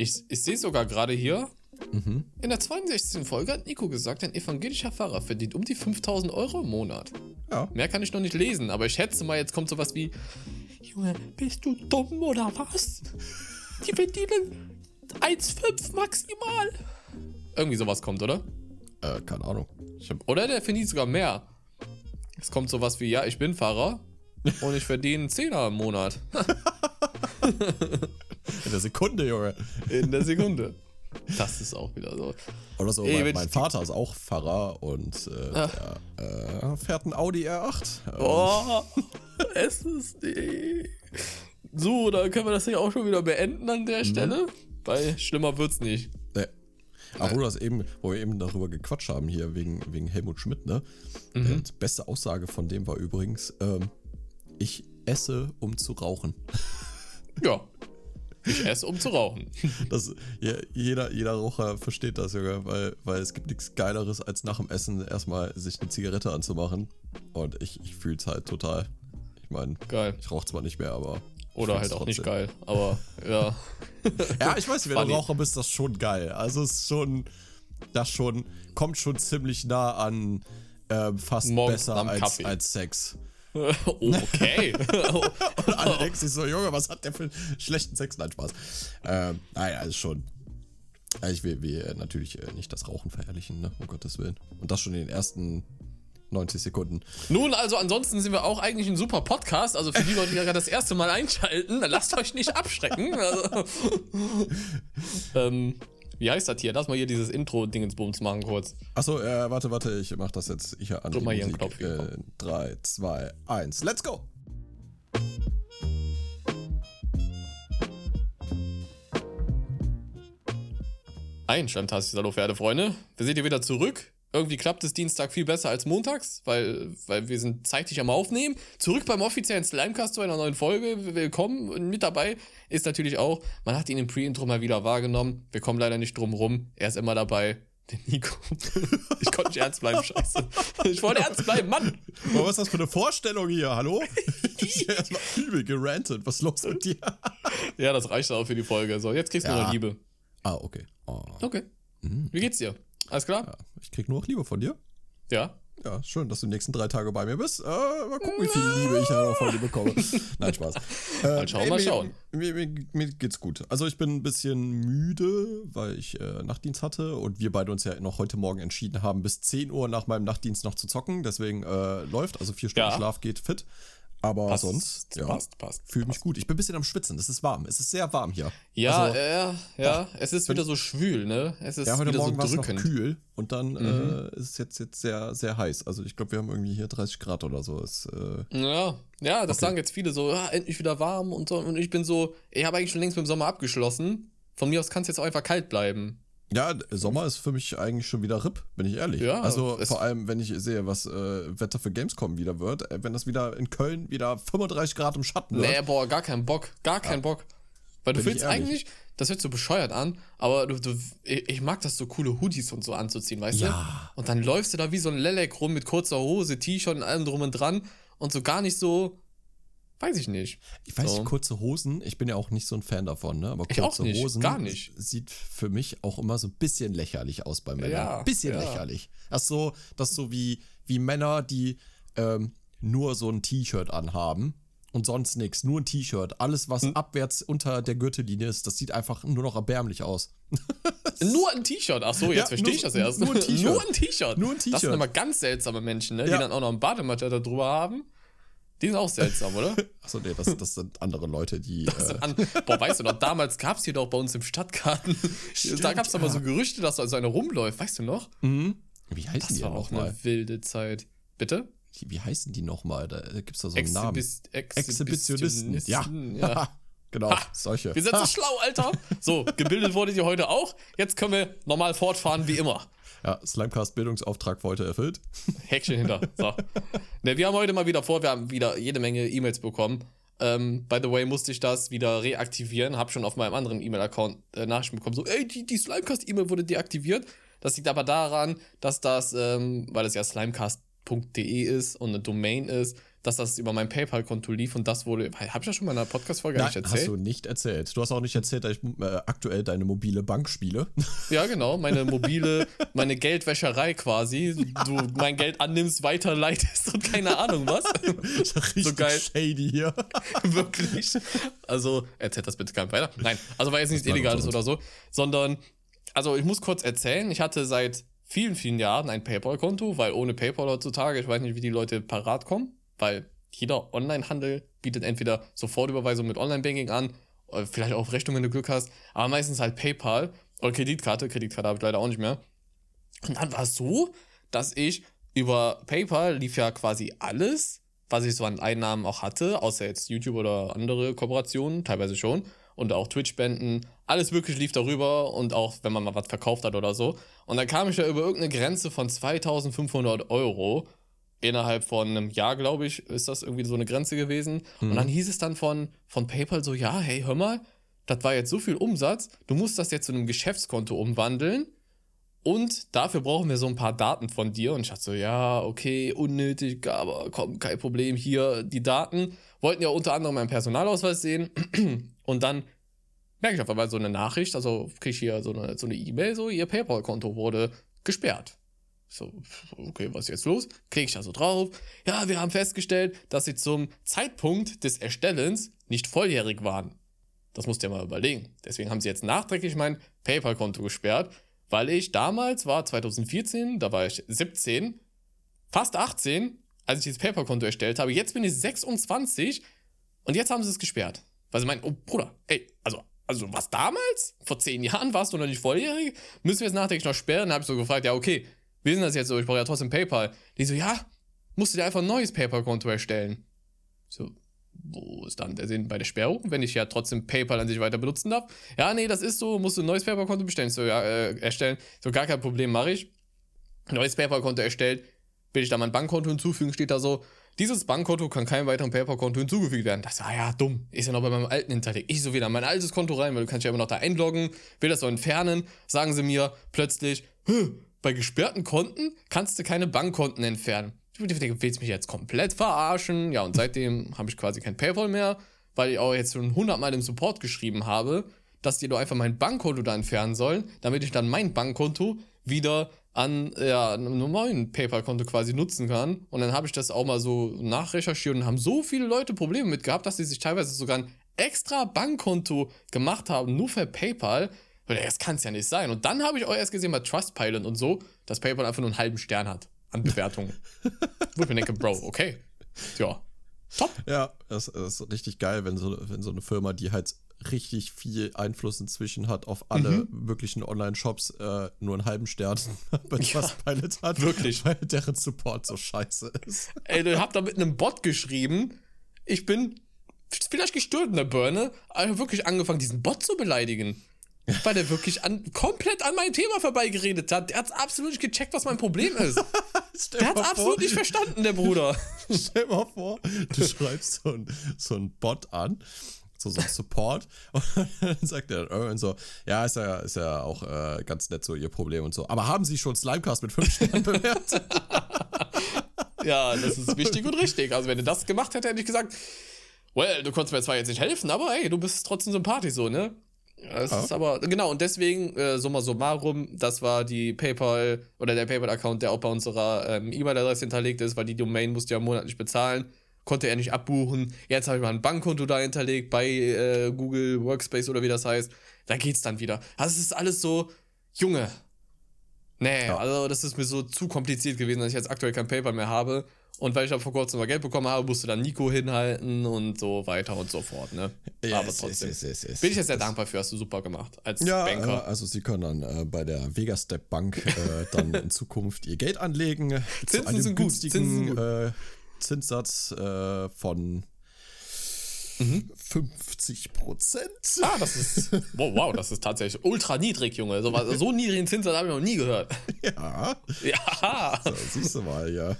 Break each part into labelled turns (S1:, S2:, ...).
S1: Ich, ich sehe sogar gerade hier, mhm. in der 62. Folge hat Nico gesagt, ein evangelischer Pfarrer verdient um die 5000 Euro im Monat. Ja. Mehr kann ich noch nicht lesen, aber ich schätze mal, jetzt kommt sowas wie: Junge, bist du dumm oder was? Die verdienen 1,5 maximal. Irgendwie sowas kommt, oder?
S2: Äh, keine Ahnung.
S1: Oder der verdient sogar mehr. Es kommt sowas wie: Ja, ich bin Pfarrer und ich verdiene 10er im Monat.
S2: In der Sekunde, Junge.
S1: In der Sekunde. Das ist auch wieder so.
S2: Oder so, Ey, mein, mein Vater ist auch Pfarrer und äh, ah. der, äh, fährt ein Audi R8.
S1: Oh, es ist die. So, dann können wir das ja auch schon wieder beenden an der mhm. Stelle, weil schlimmer wird's nicht. Nee.
S2: Ach, das eben, wo wir eben darüber gequatscht haben, hier wegen, wegen Helmut Schmidt, ne? Mhm. Die beste Aussage von dem war übrigens, ähm, ich esse, um zu rauchen.
S1: Ja, ich esse, um zu rauchen.
S2: Das, ja, jeder, jeder Raucher versteht das, Junge, weil, weil es gibt nichts Geileres, als nach dem Essen erstmal sich eine Zigarette anzumachen. Und ich, ich fühle es halt total. Ich meine, ich rauche zwar nicht mehr, aber.
S1: Oder halt auch nicht geil, aber ja.
S2: ja, ich weiß, wenn du Raucher bist, das schon geil. Also es ist schon, das schon, kommt schon ziemlich nah an äh, fast Morgens besser als, als Sex.
S1: okay.
S2: und alle denken sich so, Junge, was hat der für einen schlechten Sex? Nein, Spaß. Ähm, nein, also schon. Also ich will, will natürlich äh, nicht das Rauchen verherrlichen, ne? um Gottes Willen. Und das schon in den ersten 90 Sekunden.
S1: Nun, also ansonsten sind wir auch eigentlich ein super Podcast. Also für die Leute, die gerade das erste Mal einschalten, lasst euch nicht abschrecken. Also, ähm, wie heißt das hier? Lass mal hier dieses Intro-Dingensbums machen kurz.
S2: Achso, äh, warte, warte, ich mach das jetzt hier an.
S1: Drück mal hier einen Knopf.
S2: Äh, 3, 2, 1, let's go!
S1: Ein Stammtastisch, hallo Pferdefreunde. Wir sind hier wieder zurück irgendwie klappt es Dienstag viel besser als montags, weil, weil wir sind zeitig am Aufnehmen. Zurück beim offiziellen Slimecast zu einer neuen Folge. Willkommen. Und mit dabei ist natürlich auch, man hat ihn im Pre-Intro mal wieder wahrgenommen. Wir kommen leider nicht drum rum. Er ist immer dabei. Der Nico. Ich konnte nicht ernst bleiben, scheiße. Ich wollte ernst bleiben, Mann.
S2: Aber was ist das für eine Vorstellung hier? Hallo? Ich bin erstmal übel gerantet. Was ist los mit dir?
S1: Ja, das reicht auch für die Folge. So, jetzt kriegst du ja. noch Liebe.
S2: Ah, okay.
S1: Oh. Okay. Mhm. Wie geht's dir? Alles klar?
S2: Ja, ich krieg nur noch Liebe von dir.
S1: Ja.
S2: Ja, schön, dass du die nächsten drei Tage bei mir bist. Äh, mal gucken, wie viel Liebe ich noch von dir bekomme. Nein, Spaß.
S1: Äh, mal schauen, ey, mal schauen.
S2: Mir, mir, mir, geht's gut. Also ich bin ein bisschen müde, weil ich äh, Nachtdienst hatte und wir beide uns ja noch heute Morgen entschieden haben, bis 10 Uhr nach meinem Nachtdienst noch zu zocken. Deswegen äh, läuft, also vier Stunden ja. Schlaf geht fit. Aber passt, sonst, ja,
S1: passt, passt.
S2: Fühle mich gut. Ich bin ein bisschen am Schwitzen. Es ist warm. Es ist sehr warm hier.
S1: Ja, also, ja, ja. Es ist wieder so schwül, ne? Es ist
S2: ja, heute
S1: wieder
S2: Morgen so drückend. Noch kühl und dann mhm. äh, ist es jetzt, jetzt sehr, sehr heiß. Also ich glaube, wir haben irgendwie hier 30 Grad oder so. Es, äh,
S1: ja, ja, das okay. sagen jetzt viele so, ja, endlich wieder warm und so. Und ich bin so, ich habe eigentlich schon längst mit dem Sommer abgeschlossen. Von mir aus kann es jetzt auch einfach kalt bleiben.
S2: Ja, Sommer ist für mich eigentlich schon wieder RIP, bin ich ehrlich. Ja, also vor allem, wenn ich sehe, was äh, Wetter für Gamescom wieder wird, äh, wenn das wieder in Köln wieder 35 Grad im Schatten wird.
S1: Nee, boah, gar keinen Bock, gar keinen ja. Bock. Weil du willst eigentlich, das hört so bescheuert an, aber du, du, ich mag das so coole Hoodies und so anzuziehen, weißt ja. du? Und dann läufst du da wie so ein Lelek rum mit kurzer Hose, T-Shirt und allem drum und dran und so gar nicht so Weiß ich nicht.
S2: Ich weiß so. nicht, kurze Hosen, ich bin ja auch nicht so ein Fan davon, ne? Aber kurze
S1: nicht,
S2: Hosen
S1: gar nicht.
S2: sieht für mich auch immer so ein bisschen lächerlich aus bei Männern. Ja, bisschen ja. lächerlich. Ist so, das so wie, wie Männer, die ähm, nur so ein T-Shirt anhaben und sonst nichts. Nur ein T-Shirt. Alles, was hm. abwärts unter der Gürtellinie ist, das sieht einfach nur noch erbärmlich aus.
S1: nur ein T-Shirt. Ach so, jetzt ja, verstehe ich das erst.
S2: Nur ein T-Shirt.
S1: nur ein T-Shirt.
S2: Nur ein T-Shirt.
S1: Das sind immer ganz seltsame Menschen, ne? die dann auch noch ein Badematte da drüber haben. Die sind auch seltsam, oder?
S2: Achso, nee, das, das sind andere Leute, die. Äh
S1: an, boah, weißt du noch, damals gab es hier doch bei uns im Stadtgarten. Stimmt, da gab es ja. aber so Gerüchte, dass da so einer rumläuft, weißt du noch?
S2: Mhm. Wie heißen
S1: das
S2: die
S1: war auch eine wilde Zeit. Bitte?
S2: Wie heißen die nochmal? Da gibt es da so einen Exhibis
S1: Namen. Exhibitionisten.
S2: Exhibitionisten. Ja. ja. genau, ha, solche.
S1: Wir sind so schlau, Alter. So, gebildet wurde ihr heute auch. Jetzt können wir normal fortfahren wie immer.
S2: Ja, Slimecast Bildungsauftrag für heute erfüllt.
S1: Häkchen hinter. So. ne, wir haben heute mal wieder vor, wir haben wieder jede Menge E-Mails bekommen. Ähm, by the way, musste ich das wieder reaktivieren. Hab schon auf meinem anderen E-Mail-Account äh, Nachrichten bekommen, so, ey, die, die Slimecast-E-Mail wurde deaktiviert. Das liegt aber daran, dass das, ähm, weil es ja slimecast.de ist und eine Domain ist, dass das über mein PayPal-Konto lief und das wurde. Habe ich das schon mal in einer Podcast-Folge
S2: erzählt? Hast du nicht erzählt. Du hast auch nicht erzählt, dass ich äh, aktuell deine mobile Bank spiele.
S1: Ja, genau. Meine mobile, meine Geldwäscherei quasi. Du mein Geld annimmst, weiterleitest und keine Ahnung was.
S2: so geil. Shady hier.
S1: Wirklich. Also, erzählt das bitte keinem weiter. Nein, also weil jetzt nichts Illegales oder so, sondern, also ich muss kurz erzählen, ich hatte seit vielen, vielen Jahren ein PayPal-Konto, weil ohne PayPal heutzutage, ich weiß nicht, wie die Leute parat kommen weil jeder Online-Handel bietet entweder Sofortüberweisung mit Online-Banking an, oder vielleicht auch Rechnung, wenn du Glück hast, aber meistens halt PayPal oder Kreditkarte. Kreditkarte habe ich leider auch nicht mehr. Und dann war es so, dass ich über PayPal lief ja quasi alles, was ich so an Einnahmen auch hatte, außer jetzt YouTube oder andere Kooperationen, teilweise schon, und auch Twitch-Spenden. Alles wirklich lief darüber und auch wenn man mal was verkauft hat oder so. Und dann kam ich da über irgendeine Grenze von 2500 Euro innerhalb von einem Jahr, glaube ich, ist das irgendwie so eine Grenze gewesen. Mhm. Und dann hieß es dann von, von PayPal so, ja, hey, hör mal, das war jetzt so viel Umsatz, du musst das jetzt zu einem Geschäftskonto umwandeln. Und dafür brauchen wir so ein paar Daten von dir. Und ich dachte so, ja, okay, unnötig, aber komm, kein Problem. Hier die Daten. Wollten ja unter anderem meinen Personalausweis sehen. Und dann merke ich auf einmal so eine Nachricht, also kriege ich hier so eine so E-Mail, so, ihr PayPal-Konto wurde gesperrt. So, okay, was ist jetzt los? Klicke ich da so drauf. Ja, wir haben festgestellt, dass sie zum Zeitpunkt des Erstellens nicht volljährig waren. Das musst du ja mal überlegen. Deswegen haben sie jetzt nachträglich mein PayPal-Konto gesperrt, weil ich damals war 2014, da war ich 17, fast 18, als ich dieses PayPal-Konto erstellt habe. Jetzt bin ich 26 und jetzt haben sie es gesperrt. Weil sie meinen, oh Bruder, ey, also, also was damals? Vor 10 Jahren warst du noch nicht volljährig? Müssen wir jetzt nachträglich noch sperren? Dann habe ich so gefragt, ja, okay, wie ist das jetzt so? Ich brauche ja trotzdem PayPal. Die so, ja, musst du dir einfach ein neues PayPal-Konto erstellen. So, wo ist dann der Sinn bei der Sperrung, wenn ich ja trotzdem PayPal an sich weiter benutzen darf? Ja, nee, das ist so, musst du ein neues PayPal-Konto bestellen. So, ja, äh, erstellen. So, gar kein Problem, mache ich. Neues PayPal-Konto erstellt, will ich da mein Bankkonto hinzufügen, steht da so, dieses Bankkonto kann keinem weiteren PayPal-Konto hinzugefügt werden. Das ist ah ja dumm. Ist ja noch bei meinem alten hinterlegt. Ich so wieder mein altes Konto rein, weil du kannst ja immer noch da einloggen, will das so entfernen. Sagen sie mir plötzlich, bei gesperrten Konten kannst du keine Bankkonten entfernen. Ich denke, willst mich jetzt komplett verarschen? Ja, und seitdem habe ich quasi kein PayPal mehr, weil ich auch jetzt schon hundertmal im Support geschrieben habe, dass die doch einfach mein Bankkonto da entfernen sollen, damit ich dann mein Bankkonto wieder an ja, einem normalen PayPal-Konto quasi nutzen kann. Und dann habe ich das auch mal so nachrecherchiert und haben so viele Leute Probleme mit gehabt, dass sie sich teilweise sogar ein extra Bankkonto gemacht haben, nur für PayPal, das kann es ja nicht sein. Und dann habe ich auch erst gesehen bei Trustpilot und so, dass PayPal einfach nur einen halben Stern hat an Bewertungen. Wo ich mir denke, Bro, okay. Ja. Top.
S2: Ja, das, das, ist richtig geil, wenn so, wenn so eine Firma, die halt richtig viel Einfluss inzwischen hat auf alle mhm. möglichen Online-Shops, äh, nur einen halben Stern bei Trustpilot ja, hat.
S1: Wirklich.
S2: Weil deren Support so scheiße ist.
S1: Ey, du habt da mit einem Bot geschrieben, ich bin vielleicht gestört in der Birne, aber wirklich angefangen, diesen Bot zu beleidigen weil der wirklich an, komplett an mein Thema vorbeigeredet hat. Der hat absolut nicht gecheckt, was mein Problem ist. der hat absolut nicht verstanden, der Bruder.
S2: Stell dir mal vor, du schreibst so ein, so ein Bot an, so, so Support, und dann sagt er und so, ja, ist ja, ist ja auch äh, ganz nett so ihr Problem und so. Aber haben Sie schon Slimecast mit 5 Sternen bewertet?
S1: ja, das ist wichtig und richtig. Also, wenn er das gemacht hätte, hätte ich gesagt, well, du konntest mir zwar jetzt nicht helfen, aber hey, du bist trotzdem sympathisch so, ne? Das ja. ist aber, genau, und deswegen, äh, summa summarum, das war die PayPal oder der PayPal-Account, der auch bei unserer ähm, E-Mail-Adresse hinterlegt ist, weil die Domain musste ja monatlich bezahlen, konnte er nicht abbuchen. Jetzt habe ich mal ein Bankkonto da hinterlegt bei äh, Google Workspace oder wie das heißt. Da geht's dann wieder. Also es ist alles so, Junge. Nee, ja. also das ist mir so zu kompliziert gewesen, dass ich jetzt aktuell kein PayPal mehr habe. Und weil ich dann vor kurzem mal Geld bekommen habe, musste dann Nico hinhalten und so weiter und so fort, ne? Yes, Aber trotzdem. Yes, yes, bin ich jetzt sehr dankbar für, hast du super gemacht als
S2: ja, Banker. Äh, also sie können dann äh, bei der Vegastep Bank äh, dann in Zukunft ihr Geld anlegen.
S1: Zinsen zu einem sind günstigen Zinsen sind gut.
S2: Äh, Zinssatz äh, von Mhm. 50 Prozent.
S1: Ah, das ist. Wow, wow, das ist tatsächlich ultra niedrig, Junge. So, so niedrigen Zinssatz habe ich noch nie gehört.
S2: Ja.
S1: Ja.
S2: So, siehst du mal, ja.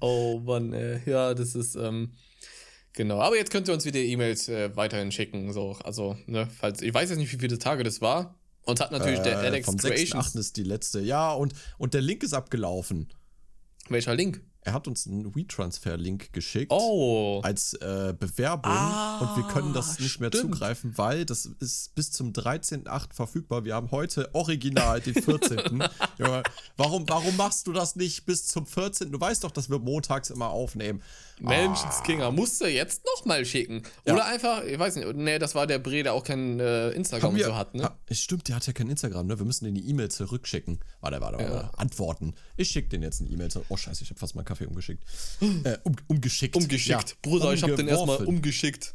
S1: Oh Mann, ey. Ja, das ist. Ähm, genau. Aber jetzt könnt ihr uns wieder E-Mails äh, weiterhin schicken. So, also, ne, falls. Ich weiß jetzt nicht, wie viele Tage das war. Und hat natürlich äh, der Alex
S2: vom Creations. ist die letzte. Ja, und, und der Link ist abgelaufen.
S1: Welcher Link?
S2: Er hat uns einen WeTransfer-Link geschickt
S1: oh.
S2: als äh, Bewerbung ah, und wir können das nicht stimmt. mehr zugreifen, weil das ist bis zum 13.8. verfügbar. Wir haben heute original den 14. Junge, warum, warum machst du das nicht bis zum 14.? Du weißt doch, dass wir montags immer aufnehmen.
S1: Menschenskinger, ah. musst du jetzt nochmal schicken. Oder ja. einfach, ich weiß nicht, nee, das war der Bre, der auch kein äh, Instagram wir, so hat, ne? Ha,
S2: stimmt, der hat ja kein Instagram, ne? Wir müssen den die E-Mail zurückschicken. Warte, warte, warte. Ja. Antworten. Ich schicke den jetzt eine E-Mail zurück. Oh, scheiße, ich habe fast meinen Kaffee umgeschickt. äh, um, umgeschickt.
S1: Umgeschickt. Ja. Bruder, ich habe den erstmal umgeschickt.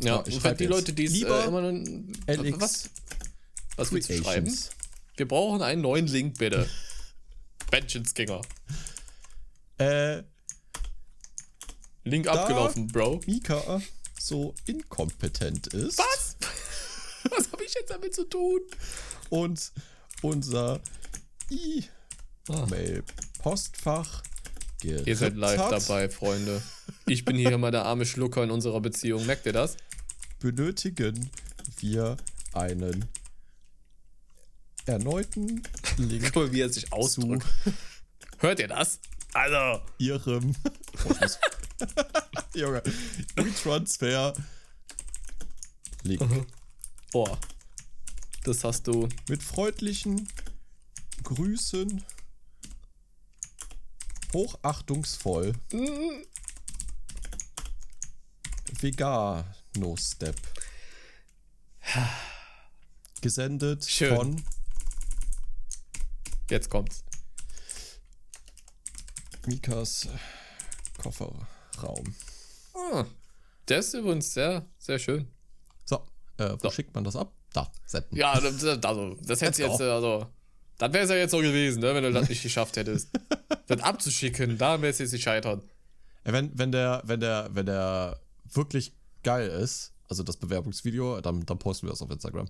S1: Ja, ich und die Leute, die es äh, immer einen, LX was, was willst du schreiben? Wir brauchen einen neuen Link, bitte. Menschenskinger.
S2: Äh,
S1: Link abgelaufen, Bro.
S2: Mika so inkompetent ist.
S1: Was? Was habe ich jetzt damit zu tun?
S2: Und unser E-Mail-Postfach
S1: Ihr seid live hat. dabei, Freunde. Ich bin hier immer der arme Schlucker in unserer Beziehung. Merkt ihr das?
S2: Benötigen wir einen erneuten Link.
S1: Guck mal, wie er sich ausdrückt. Hört ihr das? Also.
S2: Ihrem. Junge. WeTransfer. Link. Mhm.
S1: Boah. Das hast du.
S2: Mit freundlichen Grüßen. Hochachtungsvoll. Mhm. Vegano-Step. Gesendet Schön. von.
S1: Jetzt kommt's.
S2: Mikas Kofferraum.
S1: Ah, der ist übrigens sehr, sehr schön.
S2: So, äh, wo so. schickt man das ab? Da,
S1: senden. Ja, also, das hätte jetzt, also, das wäre es ja jetzt so gewesen, ne, wenn du das nicht geschafft hättest. das abzuschicken, da wäre es jetzt gescheitert.
S2: Ja, wenn, wenn der, wenn der, wenn der wirklich geil ist, also das Bewerbungsvideo, dann, dann posten wir das auf Instagram.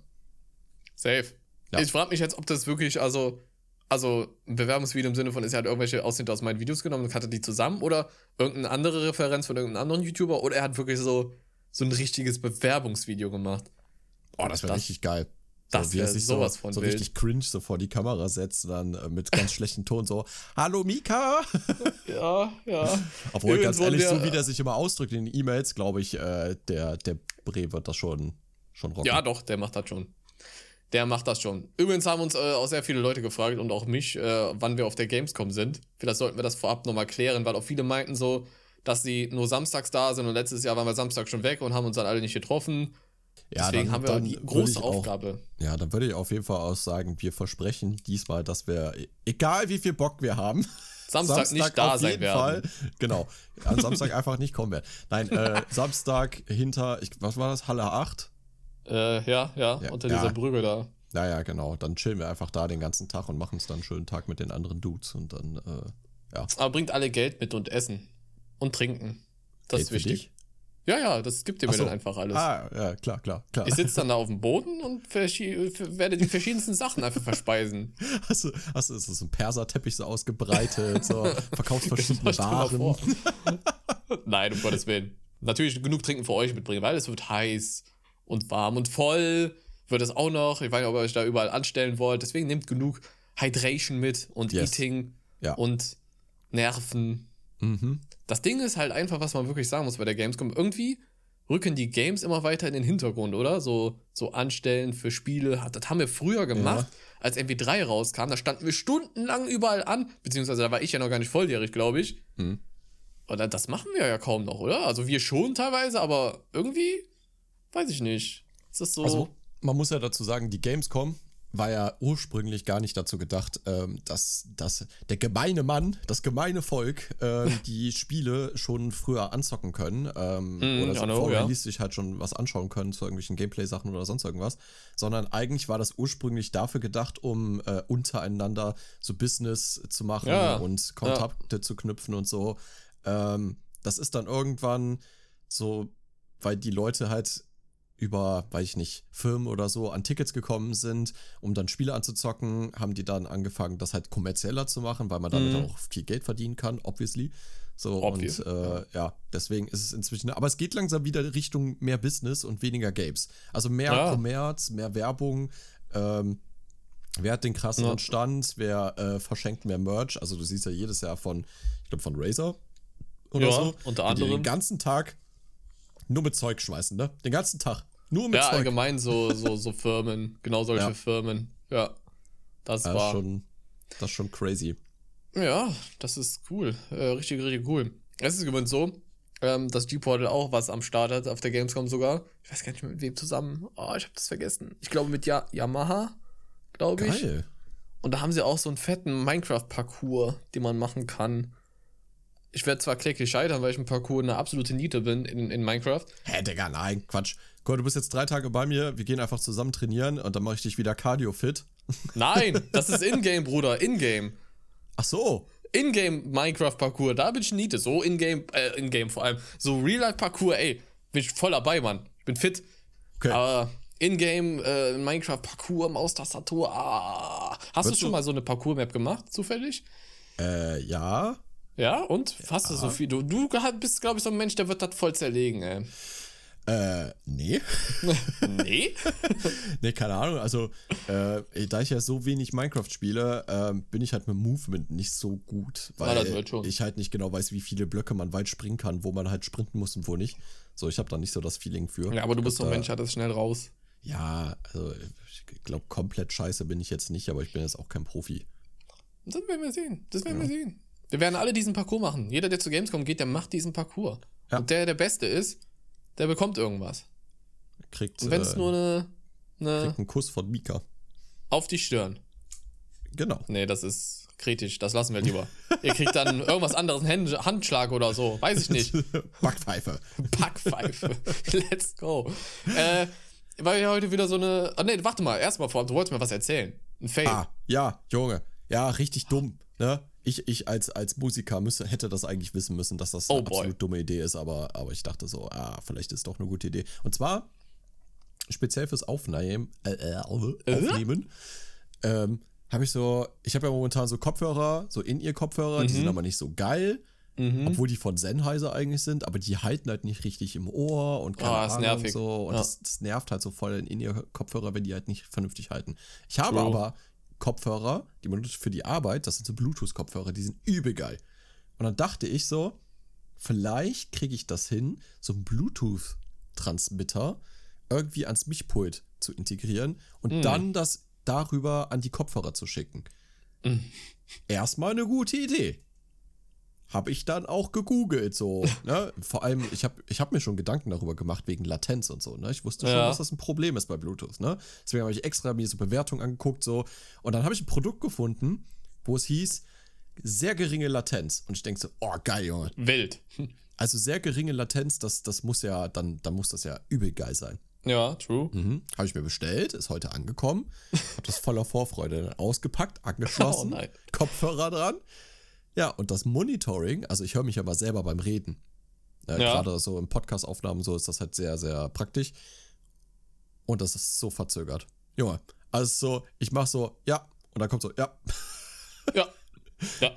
S1: Safe. Ja. Ich frage mich jetzt, ob das wirklich, also, also ein Bewerbungsvideo im Sinne von, ist er hat irgendwelche Ausschnitte aus meinen Videos genommen und hatte die zusammen oder irgendeine andere Referenz von irgendeinem anderen YouTuber oder er hat wirklich so, so ein richtiges Bewerbungsvideo gemacht.
S2: Oh, das wäre richtig geil.
S1: Das so, ist sowas so, von
S2: so richtig cringe so vor die Kamera setzt und dann äh, mit ganz schlechtem Ton so Hallo Mika.
S1: ja, ja.
S2: Obwohl Irgendwo ganz ehrlich, so wie der sich immer ausdrückt in den E-Mails, glaube ich, äh, der der Bre wird das schon schon rocken.
S1: Ja, doch, der macht das schon. Der macht das schon. Übrigens haben uns äh, auch sehr viele Leute gefragt und auch mich, äh, wann wir auf der Gamescom sind. Vielleicht sollten wir das vorab nochmal klären, weil auch viele meinten so, dass sie nur samstags da sind und letztes Jahr waren wir Samstag schon weg und haben uns dann alle nicht getroffen. Ja, Deswegen dann, haben wir die große Aufgabe.
S2: Auch, ja, dann würde ich auf jeden Fall auch sagen, wir versprechen diesmal, dass wir, egal wie viel Bock wir haben,
S1: Samstag, Samstag nicht da sein werden. Fall,
S2: genau, am Samstag einfach nicht kommen werden. Nein, äh, Samstag hinter, ich, was war das, Halle 8?
S1: Äh, ja, ja, ja, unter ja. dieser Brücke da.
S2: Naja, genau. Dann chillen wir einfach da den ganzen Tag und machen es dann einen schönen Tag mit den anderen Dudes und dann, äh, ja.
S1: Aber bringt alle Geld mit und Essen. Und trinken. Das Geld ist wichtig. Ja, ja, das gibt ihr mir so. dann einfach alles.
S2: Ah, ja, klar, klar, klar.
S1: Ich sitze dann da auf dem Boden und werde die verschiedensten Sachen einfach verspeisen.
S2: Hast du, hast du ist so ein Perserteppich so ausgebreitet, so verkaufst verschiedene Waren.
S1: Nein, um Gottes Willen. Natürlich genug trinken für euch mitbringen, weil es wird heiß und warm und voll wird es auch noch. Ich weiß nicht, ob ihr euch da überall anstellen wollt. Deswegen nehmt genug Hydration mit und yes. Eating ja. und Nerven
S2: Mhm.
S1: Das Ding ist halt einfach, was man wirklich sagen muss bei der Gamescom. Irgendwie rücken die Games immer weiter in den Hintergrund, oder? So, so Anstellen für Spiele. Das haben wir früher gemacht, ja. als MP3 rauskam. Da standen wir stundenlang überall an. Beziehungsweise da war ich ja noch gar nicht volljährig, glaube ich.
S2: Mhm.
S1: Und das machen wir ja kaum noch, oder? Also wir schon teilweise, aber irgendwie, weiß ich nicht. Ist das so.
S2: Also, man muss ja dazu sagen, die Gamescom war ja ursprünglich gar nicht dazu gedacht, ähm, dass, dass der gemeine Mann, das gemeine Volk, ähm, die Spiele schon früher anzocken können ähm, mm, oder so know, vorrealistisch ja. halt schon was anschauen können zu irgendwelchen Gameplay-Sachen oder sonst irgendwas, sondern eigentlich war das ursprünglich dafür gedacht, um äh, untereinander so Business zu machen ja. und Kontakte ja. zu knüpfen und so. Ähm, das ist dann irgendwann so, weil die Leute halt über, weiß ich nicht, Firmen oder so an Tickets gekommen sind, um dann Spiele anzuzocken, haben die dann angefangen, das halt kommerzieller zu machen, weil man damit mhm. auch viel Geld verdienen kann, obviously. So, Obvious. und äh, ja, deswegen ist es inzwischen, aber es geht langsam wieder Richtung mehr Business und weniger Games. Also mehr ja. Commerz, mehr Werbung, ähm, Wer hat den krasseren ja. Stand? Wer äh, verschenkt mehr Merch? Also du siehst ja jedes Jahr von, ich glaube von Razer oder ja, so.
S1: Unter anderem.
S2: Den ganzen Tag nur mit Zeug schmeißen, ne? Den ganzen Tag. Nur mit
S1: ja,
S2: Zeug. Ja,
S1: allgemein so, so, so Firmen. Genau solche ja. Firmen. Ja. Das ja, war.
S2: Schon, das ist schon crazy.
S1: Ja, das ist cool. Äh, richtig, richtig cool. Es ist übrigens so, ähm, dass G-Portal auch was am Start hat, auf der Gamescom sogar. Ich weiß gar nicht mit wem zusammen. Oh, ich habe das vergessen. Ich glaube mit ja Yamaha, glaube ich. Geil. Und da haben sie auch so einen fetten Minecraft-Parcours, den man machen kann. Ich werde zwar kläglich scheitern, weil ich im Parcours eine absolute Niete bin in, in Minecraft.
S2: Hä, Digga, nein, Quatsch. Guck, du bist jetzt drei Tage bei mir, wir gehen einfach zusammen trainieren und dann mache ich dich wieder Cardio-fit.
S1: Nein, das ist Ingame, Bruder, Ingame.
S2: Ach so.
S1: Ingame Minecraft-Parcours, da bin ich Niete. So Ingame, äh, Ingame vor allem. So Real-Life-Parcours, ey, bin ich voll dabei, Mann. Ich bin fit. Okay. Aber Ingame äh, Minecraft-Parcours, Maustastatur, ah. Hast Willst du schon mal so eine Parcours-Map gemacht, zufällig?
S2: Äh, ja.
S1: Ja, und? Ja. Hast du so viel? Du, du bist, glaube ich, so ein Mensch, der wird das voll zerlegen, ey.
S2: Äh, nee.
S1: nee?
S2: nee, keine Ahnung. Also, äh, da ich ja so wenig Minecraft spiele, äh, bin ich halt mit Movement nicht so gut. Weil ja, ich halt nicht genau weiß, wie viele Blöcke man weit springen kann, wo man halt sprinten muss und wo nicht. So, ich habe da nicht so das Feeling für.
S1: Ja, aber du bist so ein Mensch, hat das schnell raus.
S2: Ja, also ich glaube, komplett scheiße bin ich jetzt nicht, aber ich bin jetzt auch kein Profi.
S1: Das werden wir sehen. Das werden ja. wir sehen. Wir werden alle diesen Parcours machen. Jeder, der zu Gamescom geht, der macht diesen Parcours. Ja. Und der, der Beste ist, der bekommt irgendwas.
S2: Kriegt,
S1: Und wenn es äh, nur eine, eine.
S2: Kriegt einen Kuss von Mika.
S1: Auf die Stirn.
S2: Genau.
S1: Nee, das ist kritisch. Das lassen wir lieber. Ihr kriegt dann irgendwas anderes, einen Handschlag oder so. Weiß ich nicht.
S2: Backpfeife.
S1: Backpfeife. Let's go. Äh, weil ja heute wieder so eine. Oh, nee, warte mal. Erstmal vor, du wolltest mir was erzählen. Ein Fail. Ah,
S2: ja, Junge. Ja, richtig dumm. Ne? Ich, ich als, als Musiker müsste, hätte das eigentlich wissen müssen, dass das oh eine boy. absolut dumme Idee ist, aber, aber ich dachte so, ah, vielleicht ist doch eine gute Idee. Und zwar speziell fürs Aufnehmen, äh, äh, Aufnehmen, äh? ähm, habe ich so, ich habe ja momentan so Kopfhörer, so In-Ear-Kopfhörer, mhm. die sind aber nicht so geil. Mhm. Obwohl die von Sennheiser eigentlich sind, aber die halten halt nicht richtig im Ohr und keine oh, Ahnung nervig. so. Und ja. das, das, nervt halt so voll in In-Ear-Kopfhörer, wenn die halt nicht vernünftig halten. Ich habe True. aber Kopfhörer, die man nutzt für die Arbeit, das sind so Bluetooth-Kopfhörer, die sind übel geil. Und dann dachte ich so, vielleicht kriege ich das hin, so einen Bluetooth-Transmitter irgendwie ans Mischpult zu integrieren und mm. dann das darüber an die Kopfhörer zu schicken. Mm. Erstmal eine gute Idee habe ich dann auch gegoogelt so. ne? Vor allem, ich habe ich hab mir schon Gedanken darüber gemacht wegen Latenz und so. Ne? Ich wusste schon, ja. dass das ein Problem ist bei Bluetooth. Ne? Deswegen habe ich extra mir so Bewertungen angeguckt so. Und dann habe ich ein Produkt gefunden, wo es hieß, sehr geringe Latenz. Und ich denke so, oh geil, Junge.
S1: Wild.
S2: Also sehr geringe Latenz, das, das muss ja, dann, dann muss das ja übel geil sein.
S1: Ja, true.
S2: Mhm. Habe ich mir bestellt, ist heute angekommen. Habe das voller Vorfreude ausgepackt, angeschlossen, oh, Kopfhörer dran. Ja, und das Monitoring, also ich höre mich ja mal selber beim Reden. Äh, ja. Gerade so im Podcast-Aufnahmen, so ist das halt sehr, sehr praktisch. Und das ist so verzögert. Junge, also so, ich mache so, ja, und dann kommt so, ja.
S1: Ja. Ja.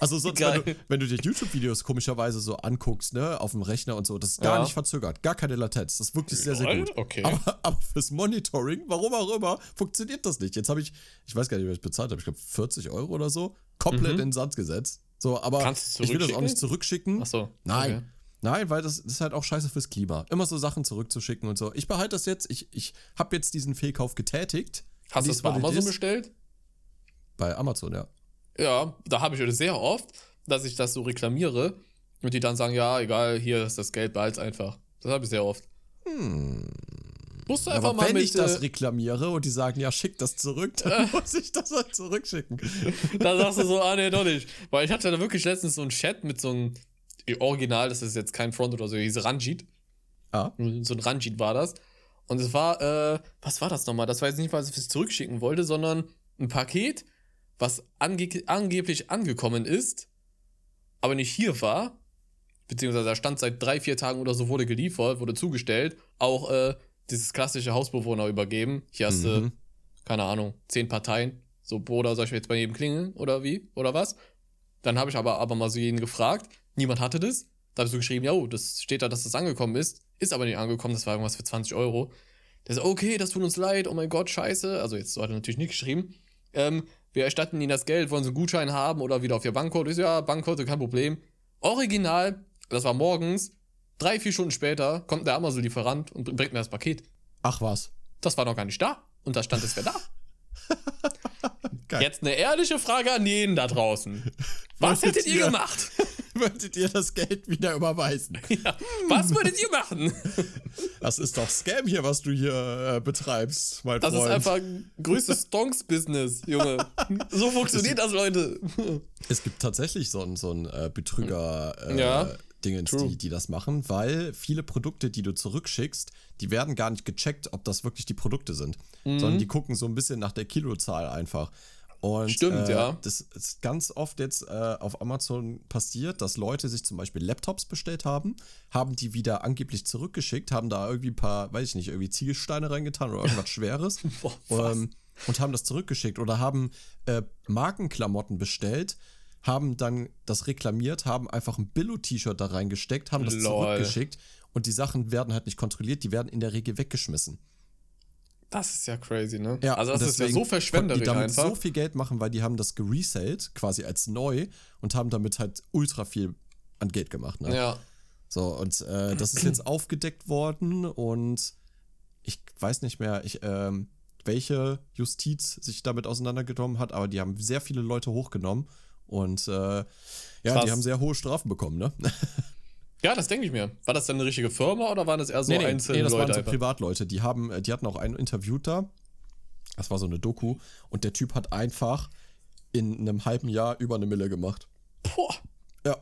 S2: Also sonst, wenn du, wenn du dir YouTube-Videos komischerweise so anguckst, ne, auf dem Rechner und so, das ist gar ja. nicht verzögert, gar keine Latenz. Das ist wirklich sehr, sehr gut.
S1: Okay.
S2: Aber, aber fürs Monitoring, warum auch immer, funktioniert das nicht. Jetzt habe ich, ich weiß gar nicht, was ich bezahlt habe, ich glaube 40 Euro oder so komplett mhm. in den Sand gesetzt. So, aber ich will das auch nicht zurückschicken.
S1: Ach so.
S2: Nein. Okay. Nein, weil das, das, ist halt auch scheiße fürs Klima. Immer so Sachen zurückzuschicken und so. Ich behalte das jetzt. Ich, ich habe jetzt diesen Fehlkauf getätigt.
S1: Hast du es bei Amazon ist. bestellt?
S2: Bei Amazon, ja.
S1: Ja, da habe ich das sehr oft, dass ich das so reklamiere und die dann sagen, ja, egal, hier ist das Geld, behalt einfach. Das habe ich sehr oft.
S2: Hm.
S1: Musst du einfach
S2: aber mal wenn mit, ich das äh, reklamiere und die sagen, ja, schick das zurück, dann muss ich das halt zurückschicken.
S1: dann sagst du so, ah, nee, doch nicht. Weil ich hatte da wirklich letztens so einen Chat mit so einem Original, das ist jetzt kein Front oder so, hieß Ranjit. Ah. So ein Ranjit war das. Und es war, äh, was war das nochmal? Das war jetzt nicht, was ich zurückschicken wollte, sondern ein Paket, was ange angeblich angekommen ist, aber nicht hier war. Beziehungsweise da stand seit drei, vier Tagen oder so, wurde geliefert, wurde zugestellt. Auch äh, dieses klassische Hausbewohner übergeben. Hier hast du, mhm. keine Ahnung, zehn Parteien. So, Bruder, soll ich jetzt bei jedem klingeln oder wie? Oder was? Dann habe ich aber, aber mal so jeden gefragt. Niemand hatte das. Da habe ich so geschrieben, ja, oh, das steht da, dass das angekommen ist. Ist aber nicht angekommen, das war irgendwas für 20 Euro. Der so, okay, das tut uns leid, oh mein Gott, scheiße. Also jetzt so hat er natürlich nicht geschrieben. ähm, wir erstatten ihnen das Geld, wollen sie einen Gutschein haben oder wieder auf ihr Bankkonto. Ich so, ja, Bankkonto, kein Problem. Original, das war morgens, drei, vier Stunden später, kommt der Amazon-Lieferant und bringt mir das Paket.
S2: Ach was.
S1: Das war noch gar nicht da. Und da stand es wäre da. Jetzt eine ehrliche Frage an jeden da draußen. Was Wolltet hättet ihr, ihr gemacht?
S2: Würdet ihr das Geld wieder überweisen?
S1: Ja, was würdet ihr machen?
S2: Das ist doch Scam hier, was du hier äh, betreibst, mein
S1: das
S2: Freund.
S1: Das ist einfach größtes Stonks-Business, Junge. So funktioniert das, Leute.
S2: Es gibt tatsächlich so einen so äh, Betrüger. Äh, ja. Dingens, die, die das machen, weil viele Produkte, die du zurückschickst, die werden gar nicht gecheckt, ob das wirklich die Produkte sind, mhm. sondern die gucken so ein bisschen nach der Kilozahl einfach. Und,
S1: Stimmt,
S2: äh,
S1: ja.
S2: Das ist ganz oft jetzt äh, auf Amazon passiert, dass Leute sich zum Beispiel Laptops bestellt haben, haben die wieder angeblich zurückgeschickt, haben da irgendwie ein paar, weiß ich nicht, irgendwie Ziegelsteine reingetan oder irgendwas Schweres Boah, ähm, und haben das zurückgeschickt oder haben äh, Markenklamotten bestellt haben dann das reklamiert, haben einfach ein Billo-T-Shirt da reingesteckt, haben das Lol. zurückgeschickt und die Sachen werden halt nicht kontrolliert, die werden in der Regel weggeschmissen.
S1: Das ist ja crazy, ne?
S2: Ja,
S1: also das ist ja so verschwenderisch
S2: die damit
S1: einfach.
S2: so viel Geld machen, weil die haben das geresellt, quasi als neu und haben damit halt ultra viel an Geld gemacht, ne?
S1: Ja.
S2: So, und äh, das ist jetzt aufgedeckt worden und ich weiß nicht mehr, ich, ähm, welche Justiz sich damit auseinandergenommen hat, aber die haben sehr viele Leute hochgenommen und äh, ja, Krass. die haben sehr hohe Strafen bekommen, ne?
S1: Ja, das denke ich mir. War das dann eine richtige Firma oder waren das eher so nee, nee, einzelne
S2: nee, das
S1: Leute?
S2: waren so Privatleute. Die haben, äh, die hatten auch einen interviewt da. Das war so eine Doku. Und der Typ hat einfach in einem halben Jahr über eine Mille gemacht.
S1: Boah.
S2: Ja.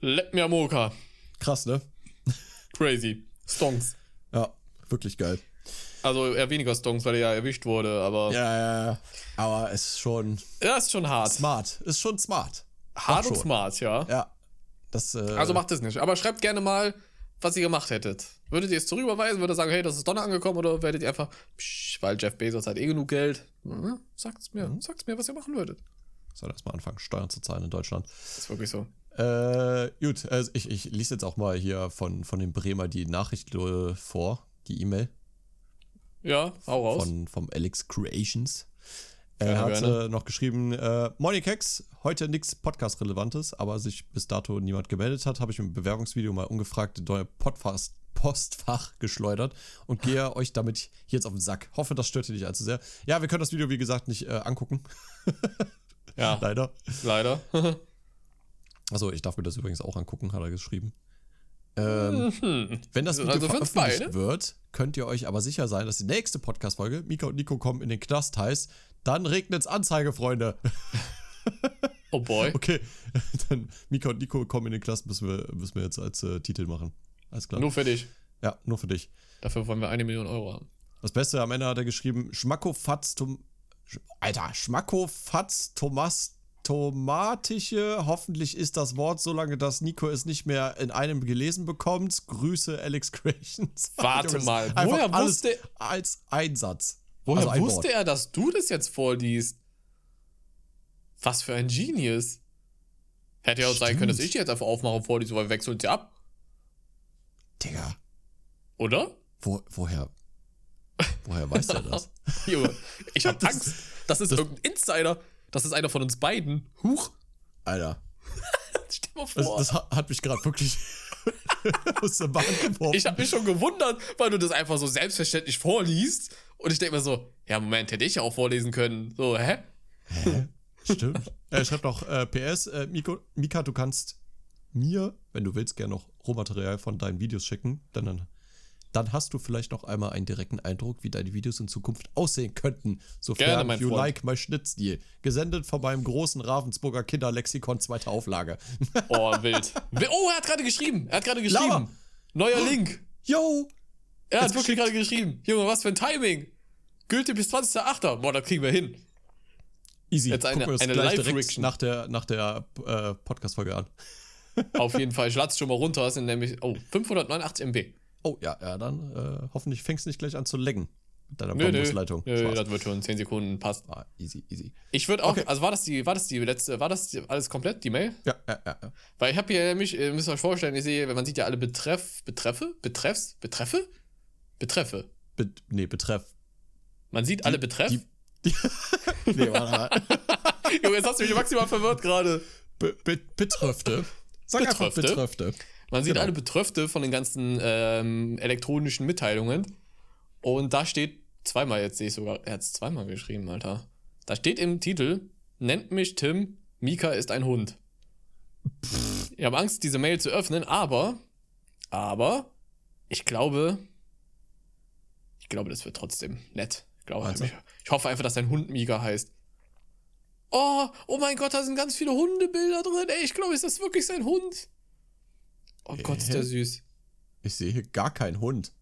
S1: Leck mir Moka.
S2: Krass, ne?
S1: Crazy. Stonks.
S2: Ja, wirklich geil.
S1: Also eher weniger Stonks, weil er ja erwischt wurde, aber.
S2: Ja, ja, ja. Aber es ist schon.
S1: Ja, ist schon hart.
S2: Smart. Ist schon smart.
S1: Hart und smart, ja.
S2: Ja. Das, äh
S1: also macht es nicht. Aber schreibt gerne mal, was ihr gemacht hättet. Würdet ihr es zurücküberweisen? Würdet ihr sagen, hey, das ist Donner angekommen? Oder werdet ihr einfach, psch, weil Jeff Bezos hat eh genug Geld? Mhm. Sagt's mir. Mhm. Sagt's mir, was ihr machen würdet.
S2: Soll erstmal anfangen, Steuern zu zahlen in Deutschland.
S1: Das ist wirklich so.
S2: Äh, gut, also ich, ich lese jetzt auch mal hier von, von dem Bremer die Nachricht äh, vor, die E-Mail.
S1: Ja, hau raus.
S2: Von, vom Alex Creations. Er ja, hat äh, noch geschrieben, äh, Moin Kex, heute nichts Podcast-Relevantes, aber sich bis dato niemand gemeldet hat, habe ich im Bewerbungsvideo mal ungefragt in euer Podcast Postfach geschleudert und gehe euch damit jetzt auf den Sack. Hoffe, das stört ihr nicht allzu sehr. Ja, wir können das Video, wie gesagt, nicht äh, angucken.
S1: ja.
S2: Leider.
S1: Leider.
S2: Achso, ich darf mir das übrigens auch angucken, hat er geschrieben. Ähm, mhm. Wenn das Video also veröffentlicht wird, könnt ihr euch aber sicher sein, dass die nächste Podcast-Folge Mika und Nico kommen in den Knast heißt, dann regnet's Anzeige, Freunde.
S1: Oh boy.
S2: Okay, dann Mika und Nico kommen in den Knast, müssen wir, müssen wir jetzt als äh, Titel machen. Alles klar.
S1: Nur für dich.
S2: Ja, nur für dich.
S1: Dafür wollen wir eine Million Euro haben.
S2: Das Beste am Ende hat er geschrieben, Schmackofatz, Tom Alter, Schmackofatz Thomas tomatische, hoffentlich ist das Wort so lange, dass Nico es nicht mehr in einem gelesen bekommt. Grüße Alex Creations.
S1: Warte mal,
S2: woher wusste als Einsatz.
S1: Woher also ein wusste Wort. er, dass du das jetzt vorliest? Was für ein Genius. Hätte ja auch Stimmt. sein können, dass ich die jetzt einfach aufmache und vorlese, weil wir wechseln sie ab.
S2: Digga.
S1: Oder?
S2: Wo, woher? Woher weiß er das?
S1: Junge, ich hab Angst. Das ist das, irgendein Insider. Das ist einer von uns beiden. Huch.
S2: Alter.
S1: Stell mal vor.
S2: Das, das hat mich gerade wirklich aus der Bahn geworfen.
S1: Ich habe mich schon gewundert, weil du das einfach so selbstverständlich vorliest. Und ich denke mir so, ja, Moment, hätte ich ja auch vorlesen können. So, hä?
S2: Hä? Stimmt. er schreibt noch, äh, PS, äh, Miko, Mika, du kannst mir, wenn du willst, gerne noch Rohmaterial von deinen Videos schicken. Dann, dann dann hast du vielleicht noch einmal einen direkten Eindruck, wie deine Videos in Zukunft aussehen könnten, sofern Gerne, mein you Freund. like my Schnittstil. Gesendet von meinem großen Ravensburger Kinderlexikon zweite Auflage.
S1: Oh, wild. Oh, er hat gerade geschrieben. Er hat gerade geschrieben. Lauer. Neuer Link.
S2: Yo.
S1: Er hat wirklich gerade geschrieben. Junge, was für ein Timing. Gültig bis 20.08. Boah, da kriegen wir hin.
S2: Easy.
S1: Jetzt eine, eine Live-Reaction.
S2: Nach der, nach der äh, Podcast-Folge an.
S1: Auf jeden Fall. Ich lade es schon mal runter. Das sind nämlich, oh, 589 MB.
S2: Oh, ja, ja, dann äh, hoffentlich fängst du nicht gleich an zu laggen mit deiner Bambusleitung.
S1: Nö, nö, das wird schon 10 Sekunden passt.
S2: Ah, easy, easy.
S1: Ich würde auch, okay. also war das die, war das die letzte, war das die, alles komplett, die Mail?
S2: Ja, ja, ja. ja.
S1: Weil ich habe hier nämlich, ihr müsst euch vorstellen, ich sehe, man sieht ja alle Betreff, Betreffe, Betreffs, Betreffe? Betreffe.
S2: Be nee, Betreff.
S1: Man sieht die, alle Betreff? Die, nee, warte mal. Junge, jetzt hast du mich maximal verwirrt gerade.
S2: Be Be Betröfte. Sag Betröfte. einfach Betröfte.
S1: Man sieht genau. alle Betröfte von den ganzen ähm, elektronischen Mitteilungen. Und da steht zweimal, jetzt sehe ich sogar, er hat es zweimal geschrieben, Alter. Da steht im Titel, nennt mich Tim, Mika ist ein Hund. Ich habe Angst, diese Mail zu öffnen, aber, aber, ich glaube, ich glaube, das wird trotzdem nett. Ich, glaube, also. ich hoffe einfach, dass dein Hund Mika heißt. Oh, oh mein Gott, da sind ganz viele Hundebilder drin. Ey, ich glaube, ist das wirklich sein Hund? Oh hey, Gott, ist der süß.
S2: Ich sehe hier gar keinen Hund.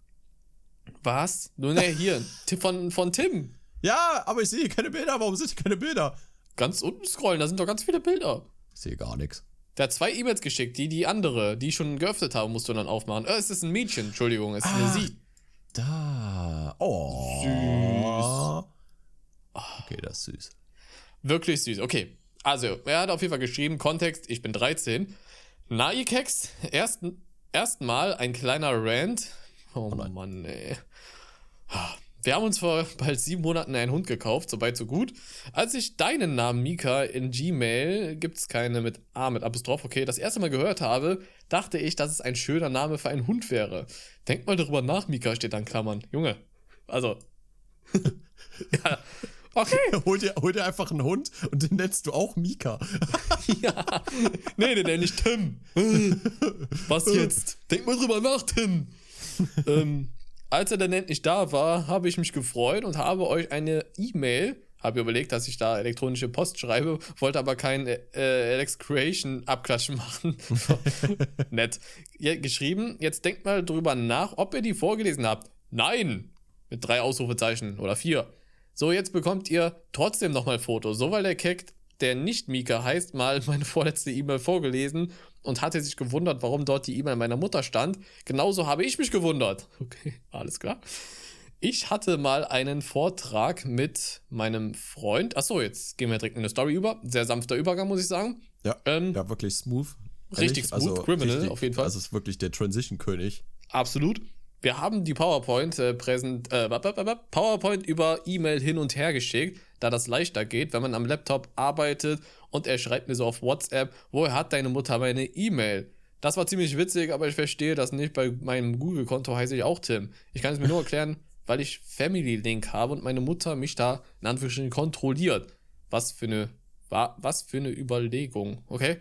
S1: Was? Nur ne, hier, von, von Tim.
S2: Ja, aber ich sehe keine Bilder. Warum sind hier keine Bilder?
S1: Ganz unten scrollen, da sind doch ganz viele Bilder.
S2: Ich sehe gar nichts.
S1: Der hat zwei E-Mails geschickt, die die andere, die schon geöffnet haben, musst du dann aufmachen. Äh, es ist ein Mädchen, Entschuldigung, es ist ah, eine sie.
S2: Da. Oh. Süß. Okay, das ist süß.
S1: Wirklich süß. Okay. Also, er hat auf jeden Fall geschrieben, Kontext, ich bin 13. Na, ihr Keks, ersten, erstmal ein kleiner Rant. Oh, oh Mann, ey. Wir haben uns vor bald sieben Monaten einen Hund gekauft, soweit so gut. Als ich deinen Namen Mika in Gmail, gibt's keine mit A, mit Apostroph, okay, das erste Mal gehört habe, dachte ich, dass es ein schöner Name für einen Hund wäre. Denk mal darüber nach, Mika steht dann Klammern. Junge, also.
S2: ja, okay. hol, dir, hol dir einfach einen Hund und den nennst du auch Mika.
S1: ja. Nee, den nenne ich Tim. Was jetzt? Denk mal drüber nach, Tim. ähm, als er dann endlich da war, habe ich mich gefreut und habe euch eine E-Mail, habe überlegt, dass ich da elektronische Post schreibe, wollte aber kein äh, Alex Creation Abklatschen machen. Nett. Ja, geschrieben, jetzt denkt mal drüber nach, ob ihr die vorgelesen habt. Nein! Mit drei Ausrufezeichen oder vier. So, jetzt bekommt ihr trotzdem nochmal Foto. So, weil der Keck, der nicht Mika heißt, mal meine vorletzte E-Mail vorgelesen und hatte sich gewundert, warum dort die E-Mail meiner Mutter stand. Genauso habe ich mich gewundert. Okay, alles klar. Ich hatte mal einen Vortrag mit meinem Freund. Achso, jetzt gehen wir direkt in eine Story über. Sehr sanfter Übergang, muss ich sagen.
S2: Ja, ähm, ja wirklich smooth.
S1: Richtig smooth, also, Criminal richtig, auf jeden Fall.
S2: Also ist wirklich der Transition-König.
S1: Absolut. Wir haben die PowerPoint äh, präsent, äh, PowerPoint über E-Mail hin und her geschickt, da das leichter geht, wenn man am Laptop arbeitet und er schreibt mir so auf WhatsApp, woher hat deine Mutter meine E-Mail? Das war ziemlich witzig, aber ich verstehe das nicht. Bei meinem Google-Konto heiße ich auch Tim. Ich kann es mir nur erklären, weil ich Family Link habe und meine Mutter mich da in Anführungsstrichen kontrolliert. Was für eine, was für eine Überlegung, okay?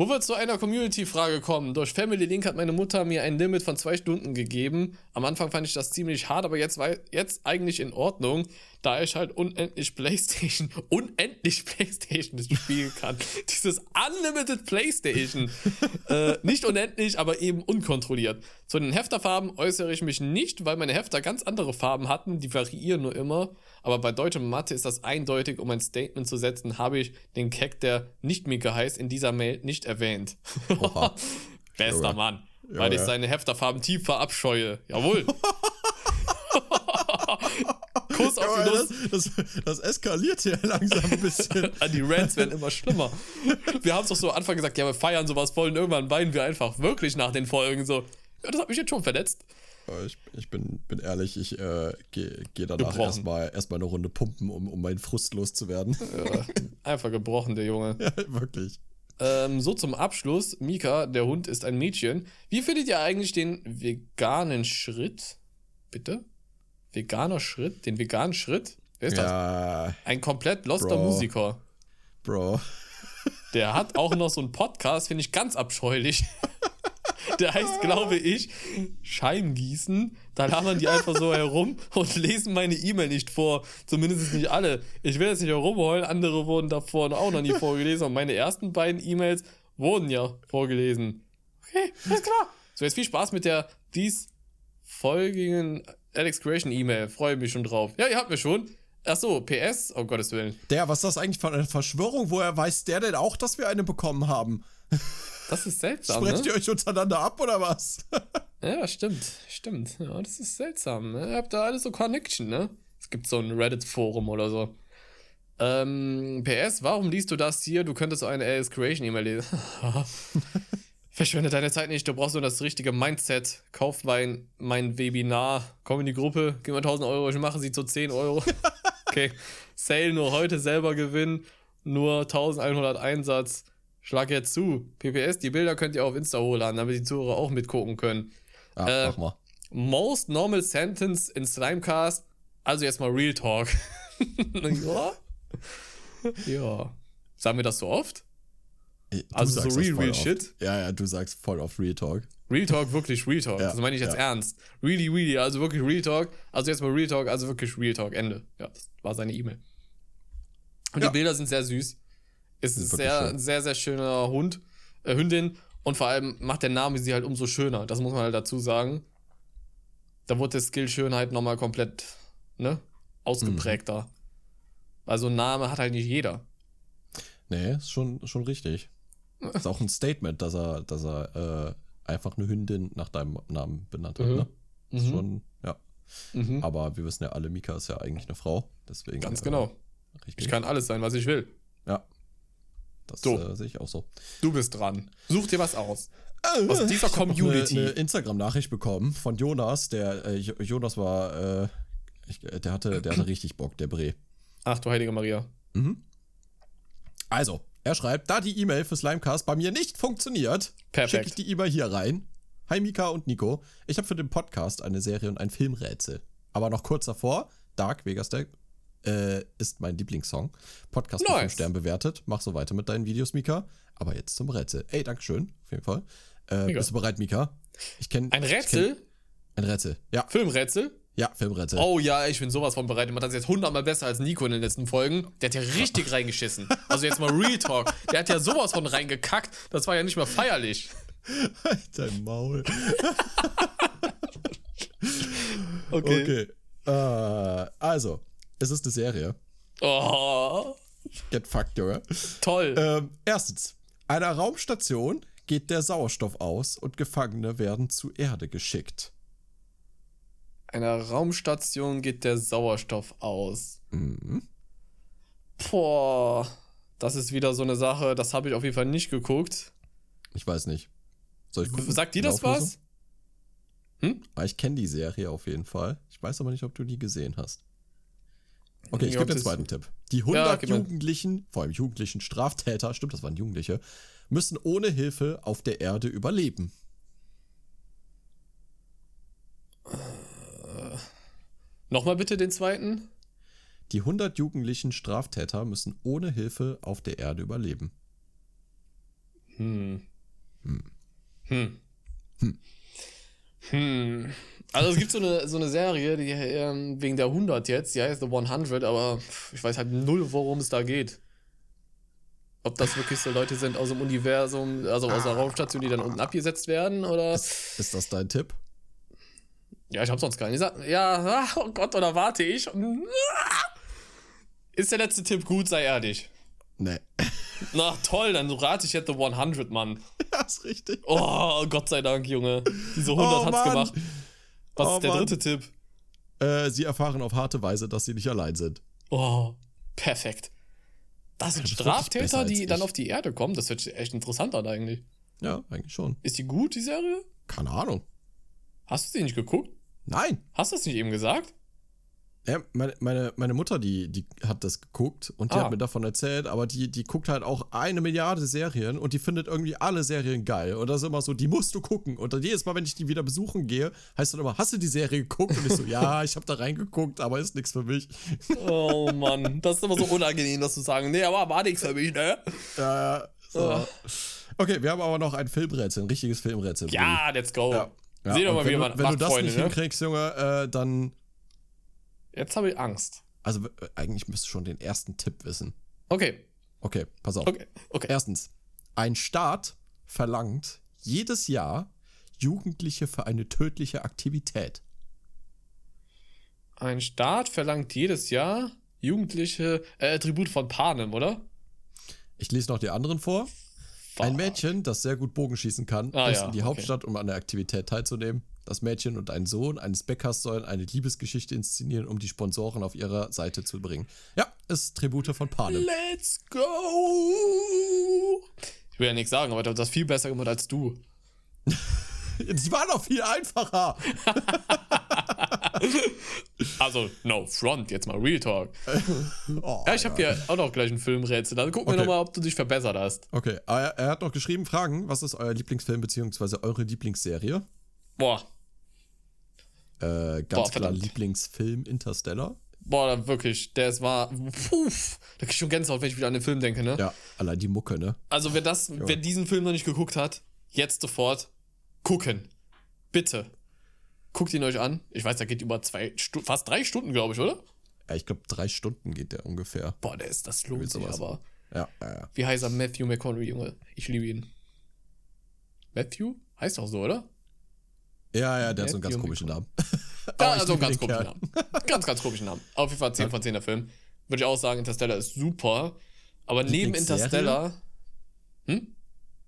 S1: Wo wir zu einer Community-Frage kommen. Durch Family Link hat meine Mutter mir ein Limit von zwei Stunden gegeben. Am Anfang fand ich das ziemlich hart, aber jetzt war jetzt eigentlich in Ordnung da ich halt unendlich Playstation, unendlich Playstation spielen kann. Dieses Unlimited Playstation. äh, nicht unendlich, aber eben unkontrolliert. Zu den Hefterfarben äußere ich mich nicht, weil meine Hefter ganz andere Farben hatten, die variieren nur immer. Aber bei deutschem Mathe ist das eindeutig, um ein Statement zu setzen, habe ich den Keck, der nicht Mika heißt, in dieser Mail nicht erwähnt. Bester ja, Mann. Weil ja, ich seine Hefterfarben tief verabscheue. Jawohl.
S2: Kuss auf die Nuss. Das, das, das, eskaliert hier langsam ein bisschen.
S1: die Rants werden immer schlimmer. Wir haben es doch so am Anfang gesagt, ja, wir feiern sowas voll und irgendwann weinen wir einfach wirklich nach den Folgen so. Ja, das hat mich jetzt schon verletzt.
S2: Ich, ich bin, bin ehrlich, ich äh, gehe geh danach erstmal erst eine Runde pumpen, um, um meinen Frust loszuwerden.
S1: Ja, einfach gebrochen, der Junge.
S2: Ja, wirklich.
S1: Ähm, so zum Abschluss, Mika, der Hund ist ein Mädchen. Wie findet ihr eigentlich den veganen Schritt? Bitte? Veganer Schritt, den veganen Schritt. Wer ist ja, das? Ein komplett loster Bro. Musiker.
S2: Bro.
S1: Der hat auch noch so einen Podcast, finde ich ganz abscheulich. Der heißt, glaube ich, Scheingießen. Da labern die einfach so herum und lesen meine E-Mail nicht vor. Zumindest nicht alle. Ich will jetzt nicht herumheulen, andere wurden davor auch noch nie vorgelesen. Und meine ersten beiden E-Mails wurden ja vorgelesen. Okay, alles klar. So, jetzt viel Spaß mit der dies folgenden Alex Creation E-Mail. Freue mich schon drauf. Ja, ihr habt mir schon. Ach so, PS? Oh Gottes Willen.
S2: Der, was ist das eigentlich für eine Verschwörung? Woher weiß der denn auch, dass wir eine bekommen haben?
S1: Das ist seltsam.
S2: Sprecht ne? ihr euch untereinander ab oder was?
S1: ja, stimmt. Stimmt. Ja, das ist seltsam. Ne? Ihr habt da alles so Connection, ne? Es gibt so ein Reddit-Forum oder so. Ähm, PS, warum liest du das hier? Du könntest so eine Alex Creation E-Mail lesen. Verschwende deine Zeit nicht, du brauchst nur das richtige Mindset. Kauf mein, mein Webinar, komm in die Gruppe, gib mir 1000 Euro, ich mache sie zu 10 Euro. Okay. Sale nur heute selber gewinnen. Nur 1100 Einsatz. Schlag jetzt zu. PPS, die Bilder könnt ihr auf Insta hochladen, damit die Zuhörer auch mitgucken können.
S2: Ja, äh, mach mal.
S1: Most normal sentence in Slimecast. Also jetzt mal Real Talk. ja. ja. Sagen wir das so oft?
S2: Du also so real, real oft. shit? Ja, ja, du sagst voll auf Real Talk.
S1: Real Talk, wirklich Real Talk. Ja, das meine ich jetzt ja. ernst. Really, really, also wirklich Real Talk. Also jetzt mal Real Talk, also wirklich Real Talk. Ende. Ja, das war seine E-Mail. Und ja. die Bilder sind sehr süß. Ist ein sehr, schön. sehr, sehr schöner Hund, äh, Hündin. Und vor allem macht der Name sie halt umso schöner. Das muss man halt dazu sagen. Da wurde der Skill Schönheit nochmal komplett, ne? Ausgeprägter. Mhm. Also ein Name hat halt nicht jeder.
S2: Nee, ist schon, schon richtig. Ist auch ein Statement, dass er, dass er äh, einfach eine Hündin nach deinem Namen benannt hat, mhm. ne? Ist mhm. schon, ja. Mhm. Aber wir wissen ja alle, Mika ist ja eigentlich eine Frau. Deswegen.
S1: Ganz genau. Äh. Ich kann alles sein, was ich will.
S2: Ja. Das so. äh, sehe ich auch so.
S1: Du bist dran. Such dir was aus. Äh, aus dieser ich Community.
S2: Eine, eine Instagram-Nachricht bekommen von Jonas. Der äh, Jonas war, äh, ich, der hatte, der hatte richtig Bock, der Bre.
S1: Ach du heilige Maria. Mhm.
S2: Also, er schreibt, da die E-Mail für Slimecast bei mir nicht funktioniert, schicke ich die E-Mail hier rein. Hi Mika und Nico. Ich habe für den Podcast eine Serie und ein Filmrätsel. Aber noch kurz davor, Dark Vegas Deck äh, ist mein Lieblingssong. Podcast nice. mit 5 Sternen bewertet. Mach so weiter mit deinen Videos, Mika. Aber jetzt zum Rätsel. Ey, Dankeschön, auf jeden Fall. Äh, bist du bereit, Mika?
S1: Ich kenne. Ein Rätsel?
S2: Kenn, ein Rätsel, ja.
S1: Filmrätsel?
S2: Ja, Filmrätsel.
S1: Oh ja, ich bin sowas von bereit. Man hat jetzt hundertmal besser als Nico in den letzten Folgen. Der hat ja richtig reingeschissen. Also jetzt mal Real Talk. Der hat ja sowas von reingekackt. Das war ja nicht mehr feierlich.
S2: Halt dein Maul. okay. Okay. Uh, also, es ist eine Serie.
S1: Oh.
S2: Get fucked, Junge.
S1: Toll.
S2: Ähm, erstens, einer Raumstation geht der Sauerstoff aus und Gefangene werden zu Erde geschickt
S1: einer Raumstation geht der Sauerstoff aus.
S2: Mhm.
S1: Boah, das ist wieder so eine Sache, das habe ich auf jeden Fall nicht geguckt.
S2: Ich weiß nicht. Soll ich gucken?
S1: Sagt dir das was?
S2: Hm? Ah, ich kenne die Serie auf jeden Fall. Ich weiß aber nicht, ob du die gesehen hast. Okay, ich gebe den zweiten Tipp. Die 100 ja, Jugendlichen, vor allem Jugendlichen Straftäter, stimmt, das waren Jugendliche, müssen ohne Hilfe auf der Erde überleben.
S1: Nochmal bitte den zweiten.
S2: Die 100 jugendlichen Straftäter müssen ohne Hilfe auf der Erde überleben.
S1: Hm. Hm. Hm. Hm. hm. Also es gibt so eine, so eine Serie, die ähm, wegen der 100 jetzt, die heißt The 100, aber ich weiß halt null, worum es da geht. Ob das wirklich so Leute sind aus dem Universum, also aus der ah. Raumstation, die dann unten abgesetzt werden, oder?
S2: Ist, ist das dein Tipp?
S1: Ja, ich hab sonst gar nicht gesagt. Ja, oh Gott, oder warte ich? Ist der letzte Tipp gut, sei ehrlich.
S2: Nee.
S1: Na toll, dann rate ich jetzt The 100, Mann.
S2: Ja, ist richtig.
S1: Oh, Gott sei Dank, Junge. Diese 100 oh, hat's Mann. gemacht. Was oh, ist der Mann. dritte Tipp?
S2: Äh, sie erfahren auf harte Weise, dass sie nicht allein sind.
S1: Oh, perfekt. Das sind Straftäter, die dann auf die Erde kommen. Das sich echt interessant an, eigentlich.
S2: Ja, eigentlich schon.
S1: Ist die gut, die Serie?
S2: Keine Ahnung.
S1: Hast du sie nicht geguckt?
S2: Nein.
S1: Hast du es nicht eben gesagt?
S2: Ja, meine, meine, meine Mutter, die, die hat das geguckt und die ah. hat mir davon erzählt, aber die, die guckt halt auch eine Milliarde Serien und die findet irgendwie alle Serien geil. Und das ist immer so, die musst du gucken. Und dann jedes Mal, wenn ich die wieder besuchen gehe, heißt dann immer, hast du die Serie geguckt? Und ich so, ja, ich habe da reingeguckt, aber ist nichts für mich.
S1: Oh Mann, das ist immer so unangenehm, das zu sagen. Nee, aber war nichts für mich, ne?
S2: Ja, ja. So. Oh. Okay, wir haben aber noch ein Filmrätsel, ein richtiges Filmrätsel.
S1: Ja, let's go. Ja.
S2: Ja, Seht doch mal, wie man Wenn du das Freunde, nicht ne? hinkriegst, Junge, äh, dann.
S1: Jetzt habe ich Angst.
S2: Also, äh, eigentlich müsstest du schon den ersten Tipp wissen.
S1: Okay.
S2: Okay, pass auf.
S1: Okay, okay.
S2: Erstens, ein Staat verlangt jedes Jahr Jugendliche für eine tödliche Aktivität.
S1: Ein Staat verlangt jedes Jahr Jugendliche äh, Tribut von Panem, oder?
S2: Ich lese noch die anderen vor. Ein Mädchen, das sehr gut Bogenschießen kann, ah, muss ja, in die Hauptstadt, um an der Aktivität teilzunehmen. Das Mädchen und ein Sohn eines Bäckers sollen eine Liebesgeschichte inszenieren, um die Sponsoren auf ihrer Seite zu bringen. Ja, ist Tribute von Panem.
S1: Let's go! Ich will ja nichts sagen, aber du hast das viel besser gemacht als du.
S2: Die war doch viel einfacher.
S1: also, no front, jetzt mal Real Talk. oh, ja, ich habe hier auch noch gleich ein Filmrätsel. Dann gucken okay. wir nochmal, ob du dich verbessert hast.
S2: Okay, er, er, hat noch geschrieben: Fragen, was ist euer Lieblingsfilm bzw. eure Lieblingsserie?
S1: Boah.
S2: Äh, ganz Boah, klar, Lieblingsfilm Interstellar.
S1: Boah, wirklich, der ist war. Puh, da krieg ich schon Gänsehaut, wenn ich wieder an den Film denke, ne?
S2: Ja, allein die Mucke, ne?
S1: Also, wer das, ja. wer diesen Film noch nicht geguckt hat, jetzt sofort gucken. Bitte. Guckt ihn euch an. Ich weiß, der geht über zwei, Stu fast drei Stunden, glaube ich, oder?
S2: Ja, ich glaube, drei Stunden geht der ungefähr.
S1: Boah, der ist, das lohnt sich aber.
S2: Ja, ja, ja.
S1: Wie heißt er? Matthew McConaughey, Junge. Ich liebe ihn. Matthew? Heißt doch so, oder?
S2: Ja, ja, der Matthew hat so einen ganz komischen Namen.
S1: ja, also einen ganz komischen Namen. Ganz, ganz komischen Namen. Auf jeden Fall 10 von 10 der Film. Würde ich auch sagen, Interstellar ist super. Aber neben Interstellar.
S2: Hm?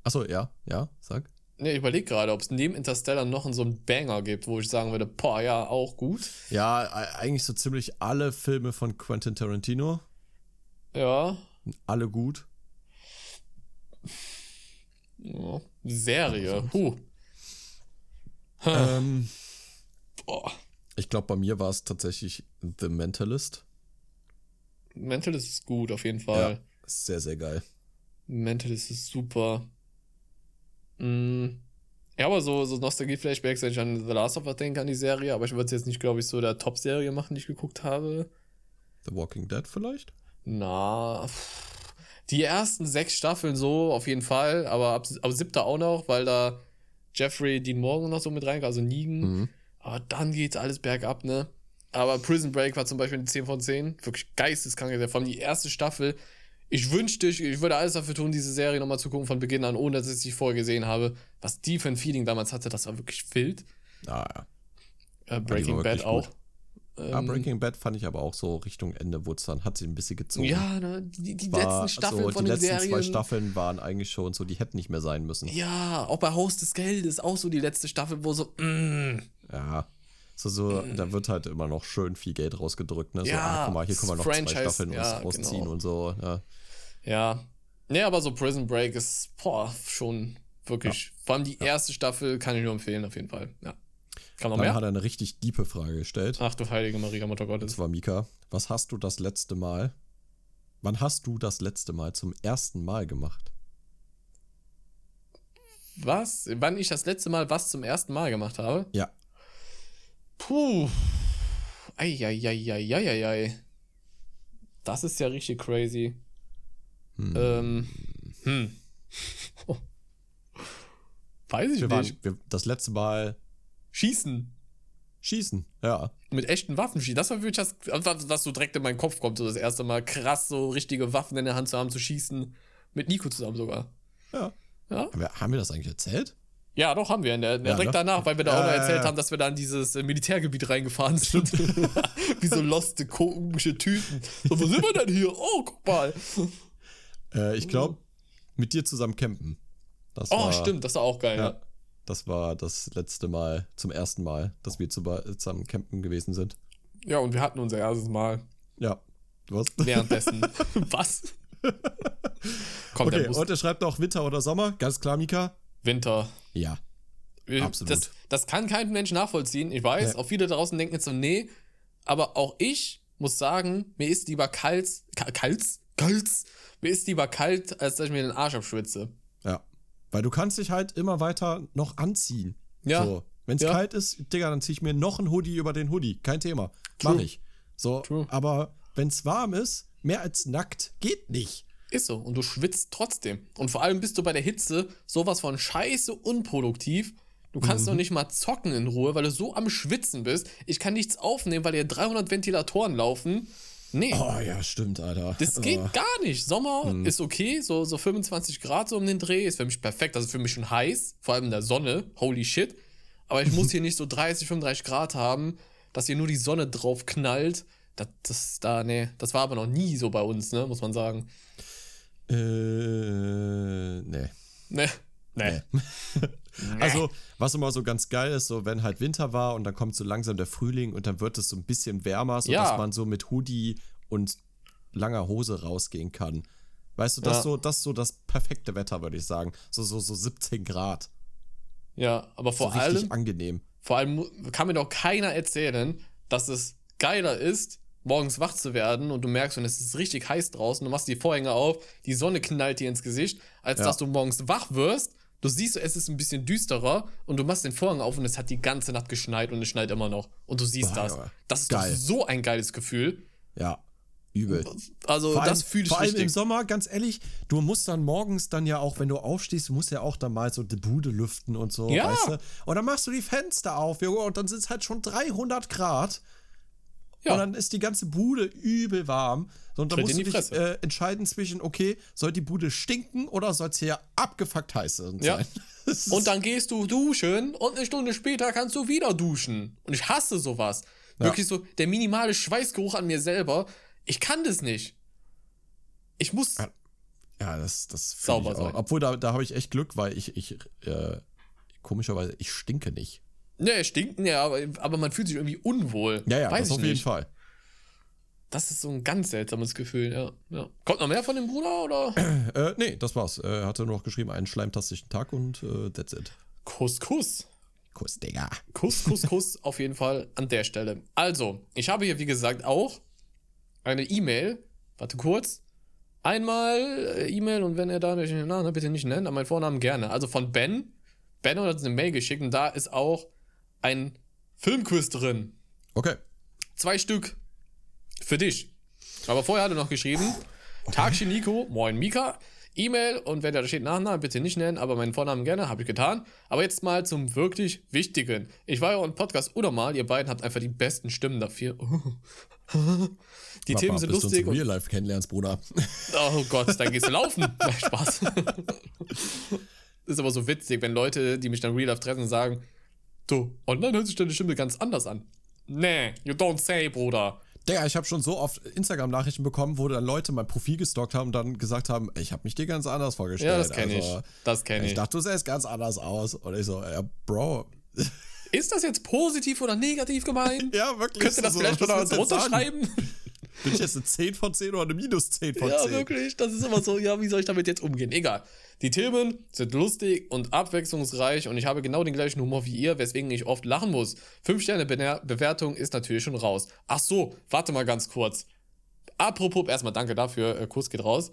S2: Achso, ja, ja, sag.
S1: Ne, ich überlege gerade, ob es neben Interstellar noch so einen Banger gibt, wo ich sagen würde, boah, ja, auch gut.
S2: Ja, eigentlich so ziemlich alle Filme von Quentin Tarantino.
S1: Ja.
S2: Alle gut.
S1: Ja. Serie, huh.
S2: Ähm, boah. Ich glaube, bei mir war es tatsächlich The Mentalist.
S1: Mentalist ist gut, auf jeden Fall. Ja,
S2: sehr, sehr geil.
S1: Mentalist ist super. Mm. Ja, aber so, so Nostalgie-Flashbacks, wenn ich an The Last of Us denke, an die Serie, aber ich würde es jetzt nicht, glaube ich, so der Top-Serie machen, die ich geguckt habe.
S2: The Walking Dead vielleicht?
S1: Na, die ersten sechs Staffeln so, auf jeden Fall, aber ab, ab siebter auch noch, weil da Jeffrey Dean Morgan noch so mit reinkommt, also Negan. Mhm. Aber dann geht alles bergab, ne? Aber Prison Break war zum Beispiel eine 10 von 10. Wirklich geisteskrank. Vor allem die erste Staffel ich wünschte, ich, ich würde alles dafür tun, diese Serie nochmal zu gucken von Beginn an, ohne dass ich sie vorher gesehen habe. Was die für ein Feeling damals hatte, das war wirklich wild.
S2: Ah, ja.
S1: Äh, Breaking Bad auch.
S2: Ähm, ja, Breaking Bad fand ich aber auch so Richtung Ende, wo es dann hat sie ein bisschen gezogen.
S1: Ja, ne, die, die letzten Staffeln so, von
S2: die
S1: den
S2: letzten zwei Staffeln waren eigentlich schon so, die hätten nicht mehr sein müssen.
S1: Ja, auch bei Haus des Geldes auch so die letzte Staffel, wo so, mm.
S2: Ja, so, so, mm. da wird halt immer noch schön viel Geld rausgedrückt, ne? So, ja, ah, guck mal, hier können wir noch Franchise, zwei Staffeln ja, rausziehen genau. und so, ja.
S1: Ja. Nee, aber so Prison Break ist, boah, schon wirklich. Ja. Vor allem die erste Staffel kann ich nur empfehlen, auf jeden Fall. Ja.
S2: Kann noch Dann mehr? hat er eine richtig diepe Frage gestellt.
S1: Ach du heilige Maria, Mutter Gottes.
S2: Das war Mika. Was hast du das letzte Mal, wann hast du das letzte Mal zum ersten Mal gemacht?
S1: Was? Wann ich das letzte Mal was zum ersten Mal gemacht habe?
S2: Ja.
S1: Puh. Eieieiei. Das ist ja richtig crazy. Hm. Ähm, hm. Weiß ich
S2: wir
S1: nicht.
S2: wir, das letzte Mal.
S1: Schießen.
S2: Schießen, ja.
S1: Mit echten Waffen schießen. Das war wirklich das, was so direkt in meinen Kopf kommt. So das erste Mal krass, so richtige Waffen in der Hand zu haben, zu schießen. Mit Nico zusammen sogar.
S2: Ja. ja? Haben, wir, haben wir das eigentlich erzählt?
S1: Ja, doch, haben wir. In der, in der ja, direkt ne? danach, weil wir da auch noch erzählt haben, dass wir da in dieses äh, Militärgebiet reingefahren sind. Wie so loste, komische Tüten. So, wo sind wir denn hier? Oh, guck mal.
S2: Äh, ich glaube, mit dir zusammen campen.
S1: Das oh, war, stimmt, das war auch geil, ja.
S2: Das war das letzte Mal, zum ersten Mal, dass wir zusammen campen gewesen sind.
S1: Ja, und wir hatten unser erstes Mal.
S2: Ja.
S1: Was? Währenddessen. Was?
S2: Kommt okay, und er schreibt auch Winter oder Sommer. Ganz klar, Mika.
S1: Winter.
S2: Ja.
S1: Absolut. Das, das kann kein Mensch nachvollziehen. Ich weiß, ja. auch viele draußen denken jetzt so, nee. Aber auch ich muss sagen, mir ist lieber kalt, kalt, kalt, mir ist lieber kalt, als dass ich mir den Arsch abschwitze.
S2: Ja. Weil du kannst dich halt immer weiter noch anziehen. Ja. So. Wenn es ja. kalt ist, Digga, dann ziehe ich mir noch ein Hoodie über den Hoodie. Kein Thema. True. Mach ich. So. True. Aber wenn es warm ist, mehr als nackt geht nicht.
S1: Ist so. Und du schwitzt trotzdem. Und vor allem bist du bei der Hitze sowas von scheiße unproduktiv. Du kannst mhm. noch nicht mal zocken in Ruhe, weil du so am Schwitzen bist. Ich kann nichts aufnehmen, weil hier 300 Ventilatoren laufen. Nee.
S2: Oh ja, stimmt, Alter.
S1: Das geht oh. gar nicht. Sommer hm. ist okay, so, so 25 Grad so um den Dreh ist für mich perfekt. Also für mich schon heiß, vor allem in der Sonne. Holy shit. Aber ich muss hier nicht so 30, 35 Grad haben, dass hier nur die Sonne drauf knallt. Das, das, da, nee, das war aber noch nie so bei uns, ne, muss man sagen.
S2: Äh, nee.
S1: Nee. Nee. nee.
S2: also, was immer so ganz geil ist, so wenn halt Winter war und dann kommt so langsam der Frühling und dann wird es so ein bisschen wärmer, sodass ja. man so mit Hoodie und langer Hose rausgehen kann. Weißt du, das ja. so, das so das perfekte Wetter, würde ich sagen. So, so, so 17 Grad.
S1: Ja, aber vor so allem.
S2: angenehm.
S1: Vor allem kann mir doch keiner erzählen, dass es geiler ist, morgens wach zu werden und du merkst, und es ist richtig heiß draußen, du machst die Vorhänge auf, die Sonne knallt dir ins Gesicht, als ja. dass du morgens wach wirst, du siehst, es ist ein bisschen düsterer und du machst den Vorhang auf und es hat die ganze Nacht geschneit und es schneit immer noch. Und du siehst Boah, das. Das ist Geil. doch so ein geiles Gefühl.
S2: Ja. Übel.
S1: Also,
S2: vor
S1: das fühle ich
S2: Vor allem richtig. im Sommer, ganz ehrlich, du musst dann morgens dann ja auch, wenn du aufstehst, du musst ja auch dann mal so die Bude lüften und so, ja. weißt du? Und dann machst du die Fenster auf, und dann sind es halt schon 300 Grad. Ja. Und dann ist die ganze Bude übel warm. Und dann musst du dich äh, entscheiden zwischen, okay, soll die Bude stinken oder soll es hier abgefuckt heiß sein? Ja.
S1: und dann gehst du duschen und eine Stunde später kannst du wieder duschen. Und ich hasse sowas. Ja. Wirklich so der minimale Schweißgeruch an mir selber. Ich kann das nicht. Ich muss.
S2: Ja, das, das sauber sein. Obwohl, da, da habe ich echt Glück, weil ich, ich äh, komischerweise, ich stinke nicht.
S1: Ne, stinken ja, aber, aber man fühlt sich irgendwie unwohl.
S2: Ja, ja, Weiß das auf nicht. jeden Fall.
S1: Das ist so ein ganz seltsames Gefühl, ja. ja. Kommt noch mehr von dem Bruder, oder?
S2: äh, nee, das war's. Er hatte nur noch geschrieben, einen schleimtastischen Tag und äh, that's it.
S1: Kuss, Kuss.
S2: Kuss, Digga.
S1: Kuss, Kuss, Kuss auf jeden Fall an der Stelle. Also, ich habe hier, wie gesagt, auch eine E-Mail. Warte kurz. Einmal äh, E-Mail und wenn er da nicht, na, bitte nicht nennen, aber meinen Vornamen gerne. Also von Ben. Ben hat uns eine Mail geschickt und da ist auch ein Filmquiz drin.
S2: Okay.
S1: Zwei Stück für dich. Aber vorher hat er noch geschrieben: okay. Tag Nico, moin Mika. E-Mail und wenn da steht Nachnamen, bitte nicht nennen, aber meinen Vornamen gerne, habe ich getan. Aber jetzt mal zum wirklich Wichtigen. Ich war ja auch im Podcast oder mal, ihr beiden habt einfach die besten Stimmen dafür. die Papa, Themen sind lustig.
S2: Du Real Life kennenlernst, Bruder.
S1: Oh Gott, dann gehst du laufen. Spaß. ist aber so witzig, wenn Leute, die mich dann Real Life treffen, sagen, du, online hört sich deine Stimme ganz anders an. Nee, you don't say, Bruder.
S2: Digga, ich habe schon so oft Instagram-Nachrichten bekommen, wo dann Leute mein Profil gestalkt haben und dann gesagt haben, ich habe mich dir ganz anders vorgestellt. Ja,
S1: das kenne also, ich. Das kenne ich.
S2: Ich dachte, du sähst ganz anders aus. Und ich so, ja, Bro.
S1: Ist das jetzt positiv oder negativ gemeint?
S2: ja, wirklich.
S1: Könnt ihr das so, vielleicht noch drunter schreiben?
S2: Bin ich jetzt eine 10 von 10 oder eine minus 10 von 10?
S1: Ja, wirklich. Das ist immer so, ja, wie soll ich damit jetzt umgehen? Egal. Die Themen sind lustig und abwechslungsreich und ich habe genau den gleichen Humor wie ihr, weswegen ich oft lachen muss. 5-Sterne-Bewertung ist natürlich schon raus. Ach so, warte mal ganz kurz. Apropos, erstmal danke dafür, äh, Kurs geht raus.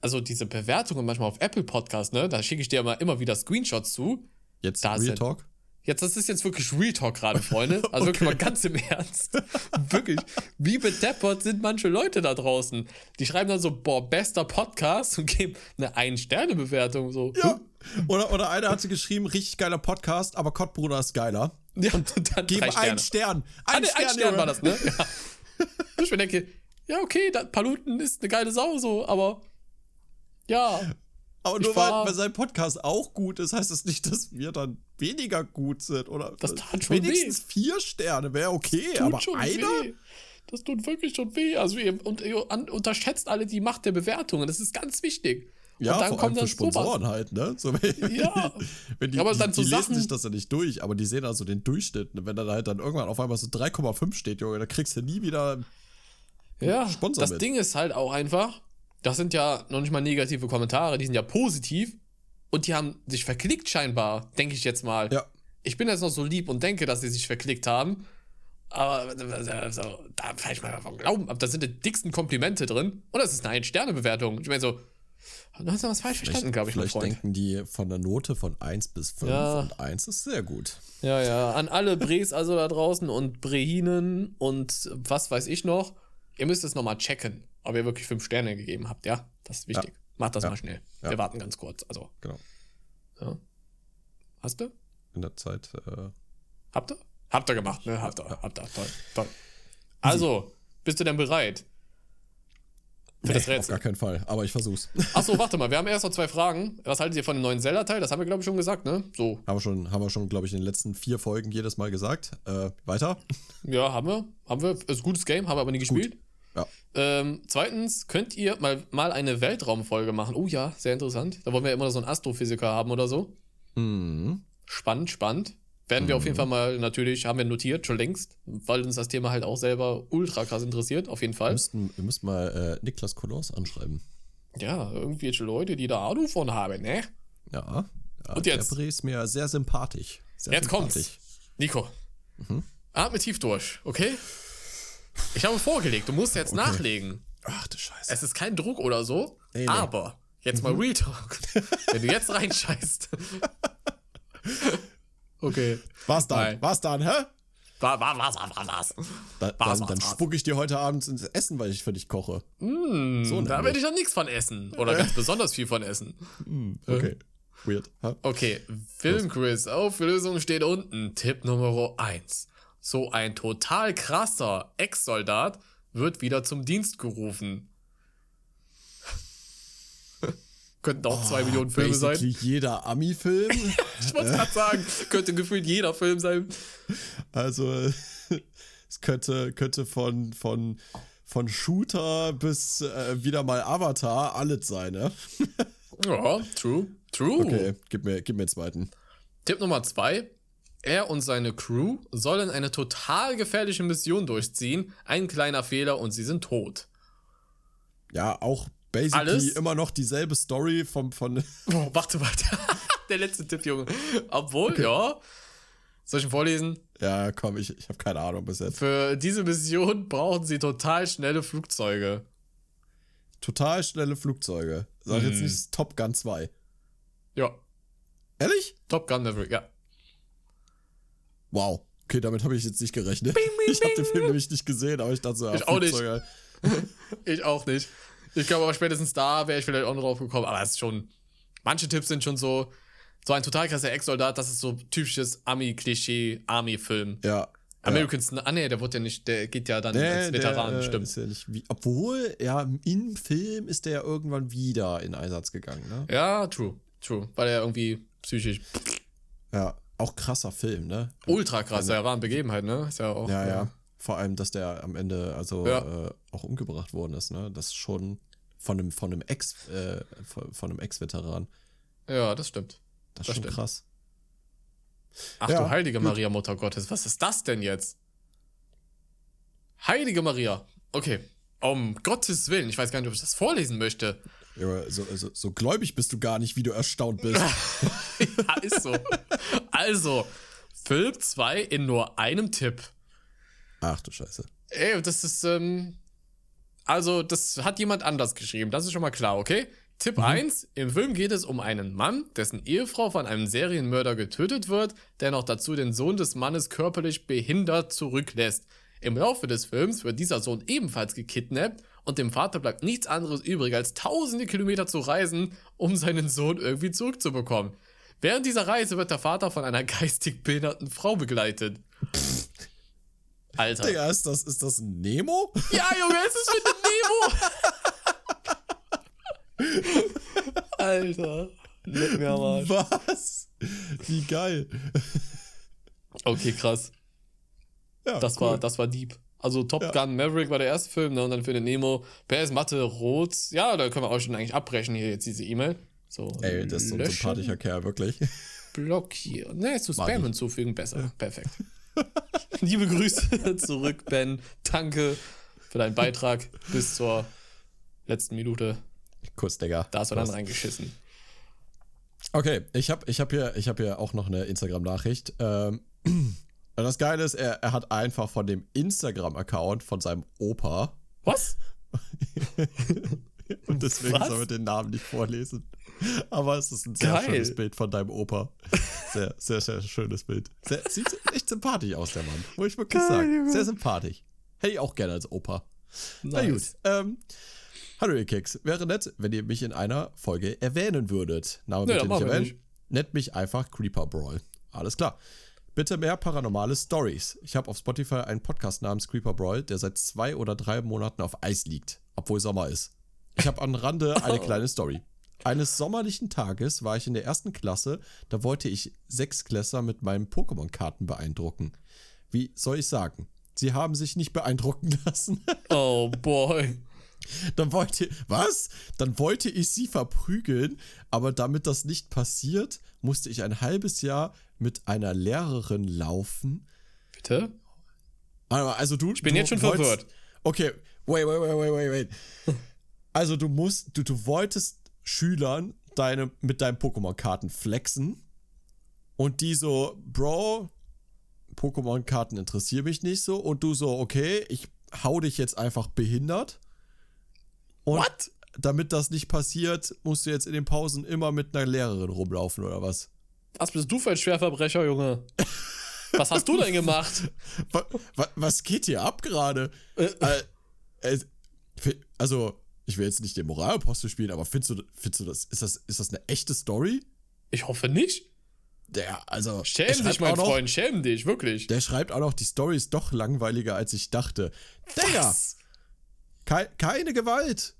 S1: Also diese Bewertungen manchmal auf Apple Podcast, ne, da schicke ich dir immer, immer wieder Screenshots zu.
S2: Jetzt da Real Talk?
S1: Jetzt, das ist jetzt wirklich Real Talk gerade, Freunde. Also okay. wirklich mal ganz im Ernst. wirklich, wie bedeppert sind manche Leute da draußen? Die schreiben dann so, boah, bester Podcast und geben eine Ein-Sterne-Bewertung. So.
S2: Ja. Oder, oder einer hatte geschrieben, richtig geiler Podcast, aber Kottbruder ist geiler. Ja, und, dann geben einen Stern.
S1: Ein, ah, Stern, ein Stern war das, ne? Ja. ich mir denke, ja, okay, Paluten ist eine geile Sau, so, aber ja.
S2: Aber nur weil, weil, sein Podcast auch gut ist, heißt das nicht, dass wir dann weniger gut sind. Oder
S1: das tat schon
S2: wenigstens
S1: weh.
S2: vier Sterne wäre okay, aber einer? Weh.
S1: Das tut wirklich schon weh. Also ihr, und, ihr unterschätzt alle die Macht der Bewertungen. Das ist ganz wichtig.
S2: Ja, und dann vor kommt allem für Sponsoren sowas. halt, ne? So,
S1: wenn, ja.
S2: Wenn die, aber dann die, die lesen sich das ja nicht durch, aber die sehen also den Durchschnitt. Ne? Wenn dann halt dann irgendwann auf einmal so 3,5 steht, Junge, da kriegst du nie wieder
S1: ja, Sponsor Das mit. Ding ist halt auch einfach, das sind ja noch nicht mal negative Kommentare, die sind ja positiv und die haben sich verklickt scheinbar, denke ich jetzt mal.
S2: Ja.
S1: Ich bin jetzt noch so lieb und denke, dass sie sich verklickt haben. Aber also, da ich mal vom Glauben ab. Da sind die dicksten Komplimente drin. Und das ist eine Ein-Sterne-Bewertung. Ich meine so, du hast was falsch verstanden, glaube ich,
S2: Vielleicht denken die von der Note von 1 bis 5 ja. und 1 ist sehr gut.
S1: Ja, ja. An alle Bres also da draußen und Brehinen und was weiß ich noch. Ihr müsst es nochmal checken ob ihr wirklich fünf Sterne gegeben habt, ja? Das ist wichtig. Ja. Macht das ja. mal schnell. Ja. Wir warten ganz kurz. Also.
S2: Genau.
S1: Ja. Hast du?
S2: In der Zeit. Äh
S1: habt ihr? Habt ihr gemacht, ne? Habt ihr. Habt ihr. Toll. Toll. Also, bist du denn bereit?
S2: Für nee, das Rätsel. Auf gar keinen Fall, aber ich versuch's.
S1: Achso, warte mal, wir haben erst noch zwei Fragen. Was haltet ihr von dem neuen Zelda-Teil? Das haben wir, glaube ich, schon gesagt, ne? So.
S2: Haben wir schon, haben wir schon, glaube ich, in den letzten vier Folgen jedes Mal gesagt. Äh, weiter?
S1: Ja, haben wir. Haben wir. Ist ein gutes Game, haben wir aber nie gespielt. Gut.
S2: Ja.
S1: Ähm, zweitens, könnt ihr mal, mal eine Weltraumfolge machen? Oh ja, sehr interessant. Da wollen wir ja immer so einen Astrophysiker haben oder so.
S2: Mhm.
S1: Spannend, spannend. Werden mhm. wir auf jeden mhm. Fall mal, natürlich, haben wir notiert, schon längst, weil uns das Thema halt auch selber ultra krass interessiert, auf jeden Fall. Wir
S2: müssten, wir müssten mal äh, Niklas Kolors anschreiben.
S1: Ja, irgendwelche Leute, die da Ahnung von haben, ne?
S2: Ja. ja Und jetzt? Der ist mir sehr sympathisch. Sehr
S1: jetzt sympathisch. kommt's. Nico. Mhm. Atme tief durch, okay? Ich habe vorgelegt, du musst jetzt okay. nachlegen.
S2: Ach du Scheiße.
S1: Es ist kein Druck oder so, nee, nee. aber jetzt mal mhm. Real Talk. Wenn du jetzt reinscheißt. okay.
S2: Was dann? Nein. Was dann, hä?
S1: Was, was, was, was, was?
S2: Da, was, dann, dann spucke ich dir heute Abend ins Essen, weil ich für dich koche.
S1: Mm, so da werde ich dann nichts von essen. Oder ganz besonders viel von essen.
S2: Mm, okay. Weird.
S1: Huh? Okay, Filmquiz. Auflösung steht unten. Tipp Nummer 1. So ein total krasser Ex-Soldat wird wieder zum Dienst gerufen. Könnten auch oh, zwei Millionen Filme sein.
S2: jeder Ami-Film.
S1: ich wollte gerade sagen, könnte gefühlt jeder Film sein.
S2: Also, es könnte, könnte von, von, von Shooter bis äh, wieder mal Avatar alles sein, ne?
S1: ja, true, true.
S2: Okay, gib mir, gib mir den zweiten.
S1: Tipp Nummer zwei. Er und seine Crew sollen eine total gefährliche Mission durchziehen. Ein kleiner Fehler und sie sind tot.
S2: Ja, auch basically Alles? immer noch dieselbe Story vom, von.
S1: Oh, warte, warte. Der letzte Tipp, Junge. Obwohl, okay. ja. Soll ich ihn vorlesen?
S2: Ja, komm, ich, ich habe keine Ahnung bis jetzt.
S1: Für diese Mission brauchen sie total schnelle Flugzeuge.
S2: Total schnelle Flugzeuge. Sag hm. jetzt nicht Top Gun 2.
S1: Ja.
S2: Ehrlich?
S1: Top Gun Maverick, ja.
S2: Wow. Okay, damit habe ich jetzt nicht gerechnet. Bing, bing, ich habe den Film nämlich nicht gesehen, aber ich dachte so, ja,
S1: ich auch nicht. ich auch nicht. Ich glaube aber spätestens da wäre ich vielleicht auch noch drauf gekommen, aber es ist schon, manche Tipps sind schon so, so ein total krasser Ex-Soldat, das ist so typisches Ami-Klischee, Army-Film.
S2: Ja.
S1: American ja. ah nee, der wird ja nicht, der geht ja dann nee, als Veteran,
S2: der,
S1: stimmt.
S2: Ja wie, obwohl, ja, im Film ist der ja irgendwann wieder in Einsatz gegangen, ne?
S1: Ja, true, true, weil er irgendwie psychisch.
S2: Ja, auch krasser Film, ne?
S1: Ultra krass, ja, war eine Begebenheit, ne? Ist ja auch.
S2: Ja, ja. ja. Vor allem, dass der am Ende also ja. äh, auch umgebracht worden ist, ne? Das ist schon von einem, von einem Ex, äh, von, von, einem Ex-Veteran.
S1: Ja, das stimmt.
S2: Das, das ist schon stimmt. krass.
S1: Ach ja, du heilige gut. Maria, Mutter Gottes, was ist das denn jetzt? Heilige Maria. Okay. Um Gottes Willen, ich weiß gar nicht, ob ich das vorlesen möchte.
S2: Ja, so, so, so gläubig bist du gar nicht, wie du erstaunt bist.
S1: ja, ist so. Also, Film 2 in nur einem Tipp.
S2: Ach du Scheiße.
S1: Ey, das ist, ähm, also, das hat jemand anders geschrieben, das ist schon mal klar, okay? Tipp mhm. 1. Im Film geht es um einen Mann, dessen Ehefrau von einem Serienmörder getötet wird, der noch dazu den Sohn des Mannes körperlich behindert zurücklässt. Im Laufe des Films wird dieser Sohn ebenfalls gekidnappt und dem Vater bleibt nichts anderes übrig, als tausende Kilometer zu reisen, um seinen Sohn irgendwie zurückzubekommen. Während dieser Reise wird der Vater von einer geistig behinderten Frau begleitet.
S2: Alter. Digga, ist das, ist das ein Nemo?
S1: Ja, Junge, es ist mit dem Nemo. Alter. Leck mir am Arsch.
S2: Was? Wie geil.
S1: Okay, krass. Ja, das, cool. war, das war deep. Also Top ja. Gun Maverick war der erste Film, ne? Und dann für den Nemo. PS Mathe Rot. Ja, da können wir auch schon eigentlich abbrechen hier jetzt diese E-Mail. So,
S2: Ey, das ist so ein sympathischer Kerl, wirklich.
S1: Blockieren. Ne, zu Spam hinzufügen, besser. Ja. Perfekt. Liebe Grüße zurück, Ben. Danke für deinen Beitrag bis zur letzten Minute.
S2: Kuss, Digga.
S1: Da hast du dann reingeschissen.
S2: Okay, ich habe ich hab hier, hab hier auch noch eine Instagram-Nachricht. Ähm, das Geile ist, er, er hat einfach von dem Instagram-Account von seinem Opa.
S1: Was?
S2: Und deswegen Was? soll wir den Namen nicht vorlesen. Aber es ist ein sehr Geil. schönes Bild von deinem Opa. Sehr, sehr, sehr schönes Bild. Sehr, sieht echt sympathisch aus, der Mann. Muss ich wirklich Geil, sagen. Sehr sympathisch. Hätte ich auch gerne als Opa. Nice. Na gut. Ähm, hallo ihr Keks. Wäre nett, wenn ihr mich in einer Folge erwähnen würdet. Name bitte nicht erwähnen. Nennt mich einfach Creeper Brawl. Alles klar. Bitte mehr paranormale Stories. Ich habe auf Spotify einen Podcast namens Creeper Brawl, der seit zwei oder drei Monaten auf Eis liegt, obwohl Sommer ist. Ich habe am Rande eine kleine Story. Eines sommerlichen Tages war ich in der ersten Klasse, da wollte ich sechs Klässer mit meinen Pokémon-Karten beeindrucken. Wie soll ich sagen? Sie haben sich nicht beeindrucken lassen.
S1: Oh boy.
S2: Dann wollte, was? Dann wollte ich sie verprügeln, aber damit das nicht passiert, musste ich ein halbes Jahr mit einer Lehrerin laufen.
S1: Bitte?
S2: Also du.
S1: Ich bin
S2: du
S1: jetzt schon wolltest, verwirrt.
S2: Okay, wait, wait, wait, wait, wait, wait. Also du musst, du, du wolltest Schülern deine, mit deinen Pokémon-Karten flexen und die so, Bro, Pokémon-Karten interessieren mich nicht so. Und du so, okay, ich hau dich jetzt einfach behindert. Und What? damit das nicht passiert, musst du jetzt in den Pausen immer mit einer Lehrerin rumlaufen oder was?
S1: Was bist du für ein Schwerverbrecher, Junge? Was hast du denn gemacht?
S2: was, was geht hier ab gerade? Äh, äh, also, ich will jetzt nicht den Moralapostel spielen, aber findest du, findest du das, ist das, ist das eine echte Story?
S1: Ich hoffe nicht.
S2: Der, also.
S1: Schäm dich, mein noch, Freund, schäm dich, wirklich.
S2: Der schreibt auch noch, die Story ist doch langweiliger, als ich dachte. Digga! Ke keine Gewalt!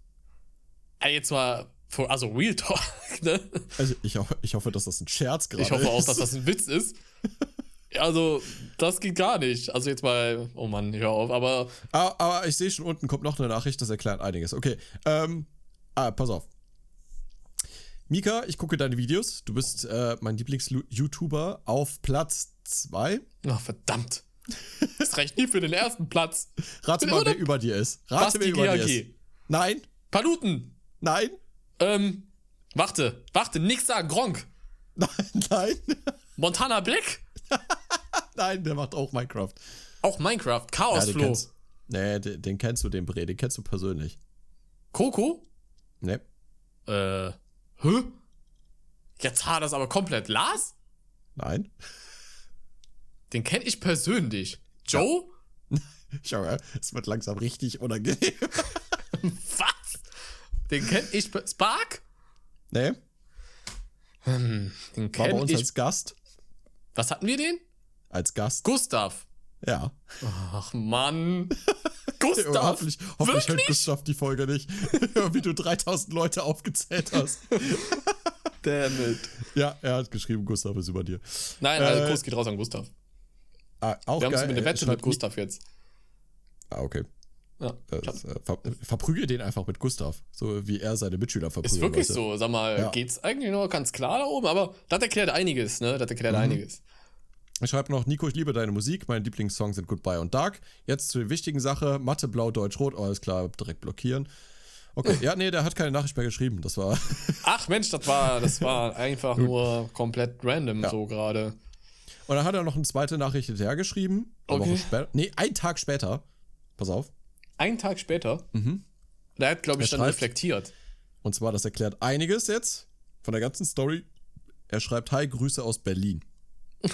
S1: Ey, jetzt mal, also Real Talk, ne?
S2: Also, ich, ich hoffe, dass das ein Scherz gerade ist.
S1: Ich hoffe auch, dass das ein Witz ist. Also, das geht gar nicht. Also jetzt mal, oh Mann, hör auf, aber.
S2: Aber, aber ich sehe schon unten kommt noch eine Nachricht, das erklärt einiges. Okay, ähm, ah, pass auf. Mika, ich gucke deine Videos. Du bist äh, mein Lieblings-YouTuber auf Platz 2.
S1: Ach, verdammt. Das reicht nie für den ersten Platz.
S2: Rate mal, wer über dir ist. Rate, wer über GAG. dir ist. Nein.
S1: Paluten.
S2: Nein.
S1: Ähm, warte, warte, nix sagen, Gronk.
S2: Nein, nein.
S1: Montana Black?
S2: nein, der macht auch Minecraft.
S1: Auch Minecraft? Chaos ja, Flow?
S2: nee, den, den, kennst du, den Bre, den kennst du persönlich.
S1: Coco?
S2: Nee.
S1: Äh, Hä? Jetzt hat das aber komplett Lars?
S2: Nein.
S1: Den kenne ich persönlich. Joe?
S2: Ja. Schau mal, es wird langsam richtig unangenehm.
S1: Was? Den kenne ich. Spark?
S2: Nee.
S1: Hm, den War bei uns ich.
S2: als Gast.
S1: Was hatten wir den?
S2: Als Gast.
S1: Gustav.
S2: Ja.
S1: Ach Mann. Gustav.
S2: hoffentlich hoffentlich hört Gustav die Folge nicht, wie du 3000 Leute aufgezählt hast.
S1: Damn it.
S2: Ja, er hat geschrieben, Gustav ist über dir.
S1: Nein, äh, also Kuss geht raus an Gustav.
S2: Ah, auch
S1: Wir haben eine Wette mit Gustav jetzt.
S2: Ah, okay.
S1: Ja,
S2: das, äh, ver verprügel den einfach mit Gustav, so wie er seine Mitschüler verprügelt.
S1: Ist wirklich Leute. so. Sag mal, ja. geht's eigentlich nur ganz klar da oben? Aber das erklärt einiges, ne? Das erklärt mhm. einiges.
S2: Ich schreibe noch, Nico, ich liebe deine Musik. Meine Lieblingssongs sind Goodbye und Dark. Jetzt zur wichtigen Sache: Mathe, Blau, Deutsch, Rot. Alles klar, direkt blockieren. Okay, ja, nee, der hat keine Nachricht mehr geschrieben. Das war.
S1: Ach Mensch, das war, das war einfach nur komplett random ja. so gerade.
S2: Und dann hat er noch eine zweite Nachricht hinterher geschrieben. Eine okay. Woche später. Nee, einen Tag später. Pass auf.
S1: Einen Tag später?
S2: Mhm.
S1: Der hat, glaube ich, er dann reflektiert.
S2: Und zwar, das erklärt einiges jetzt von der ganzen Story. Er schreibt: Hi, Grüße aus Berlin.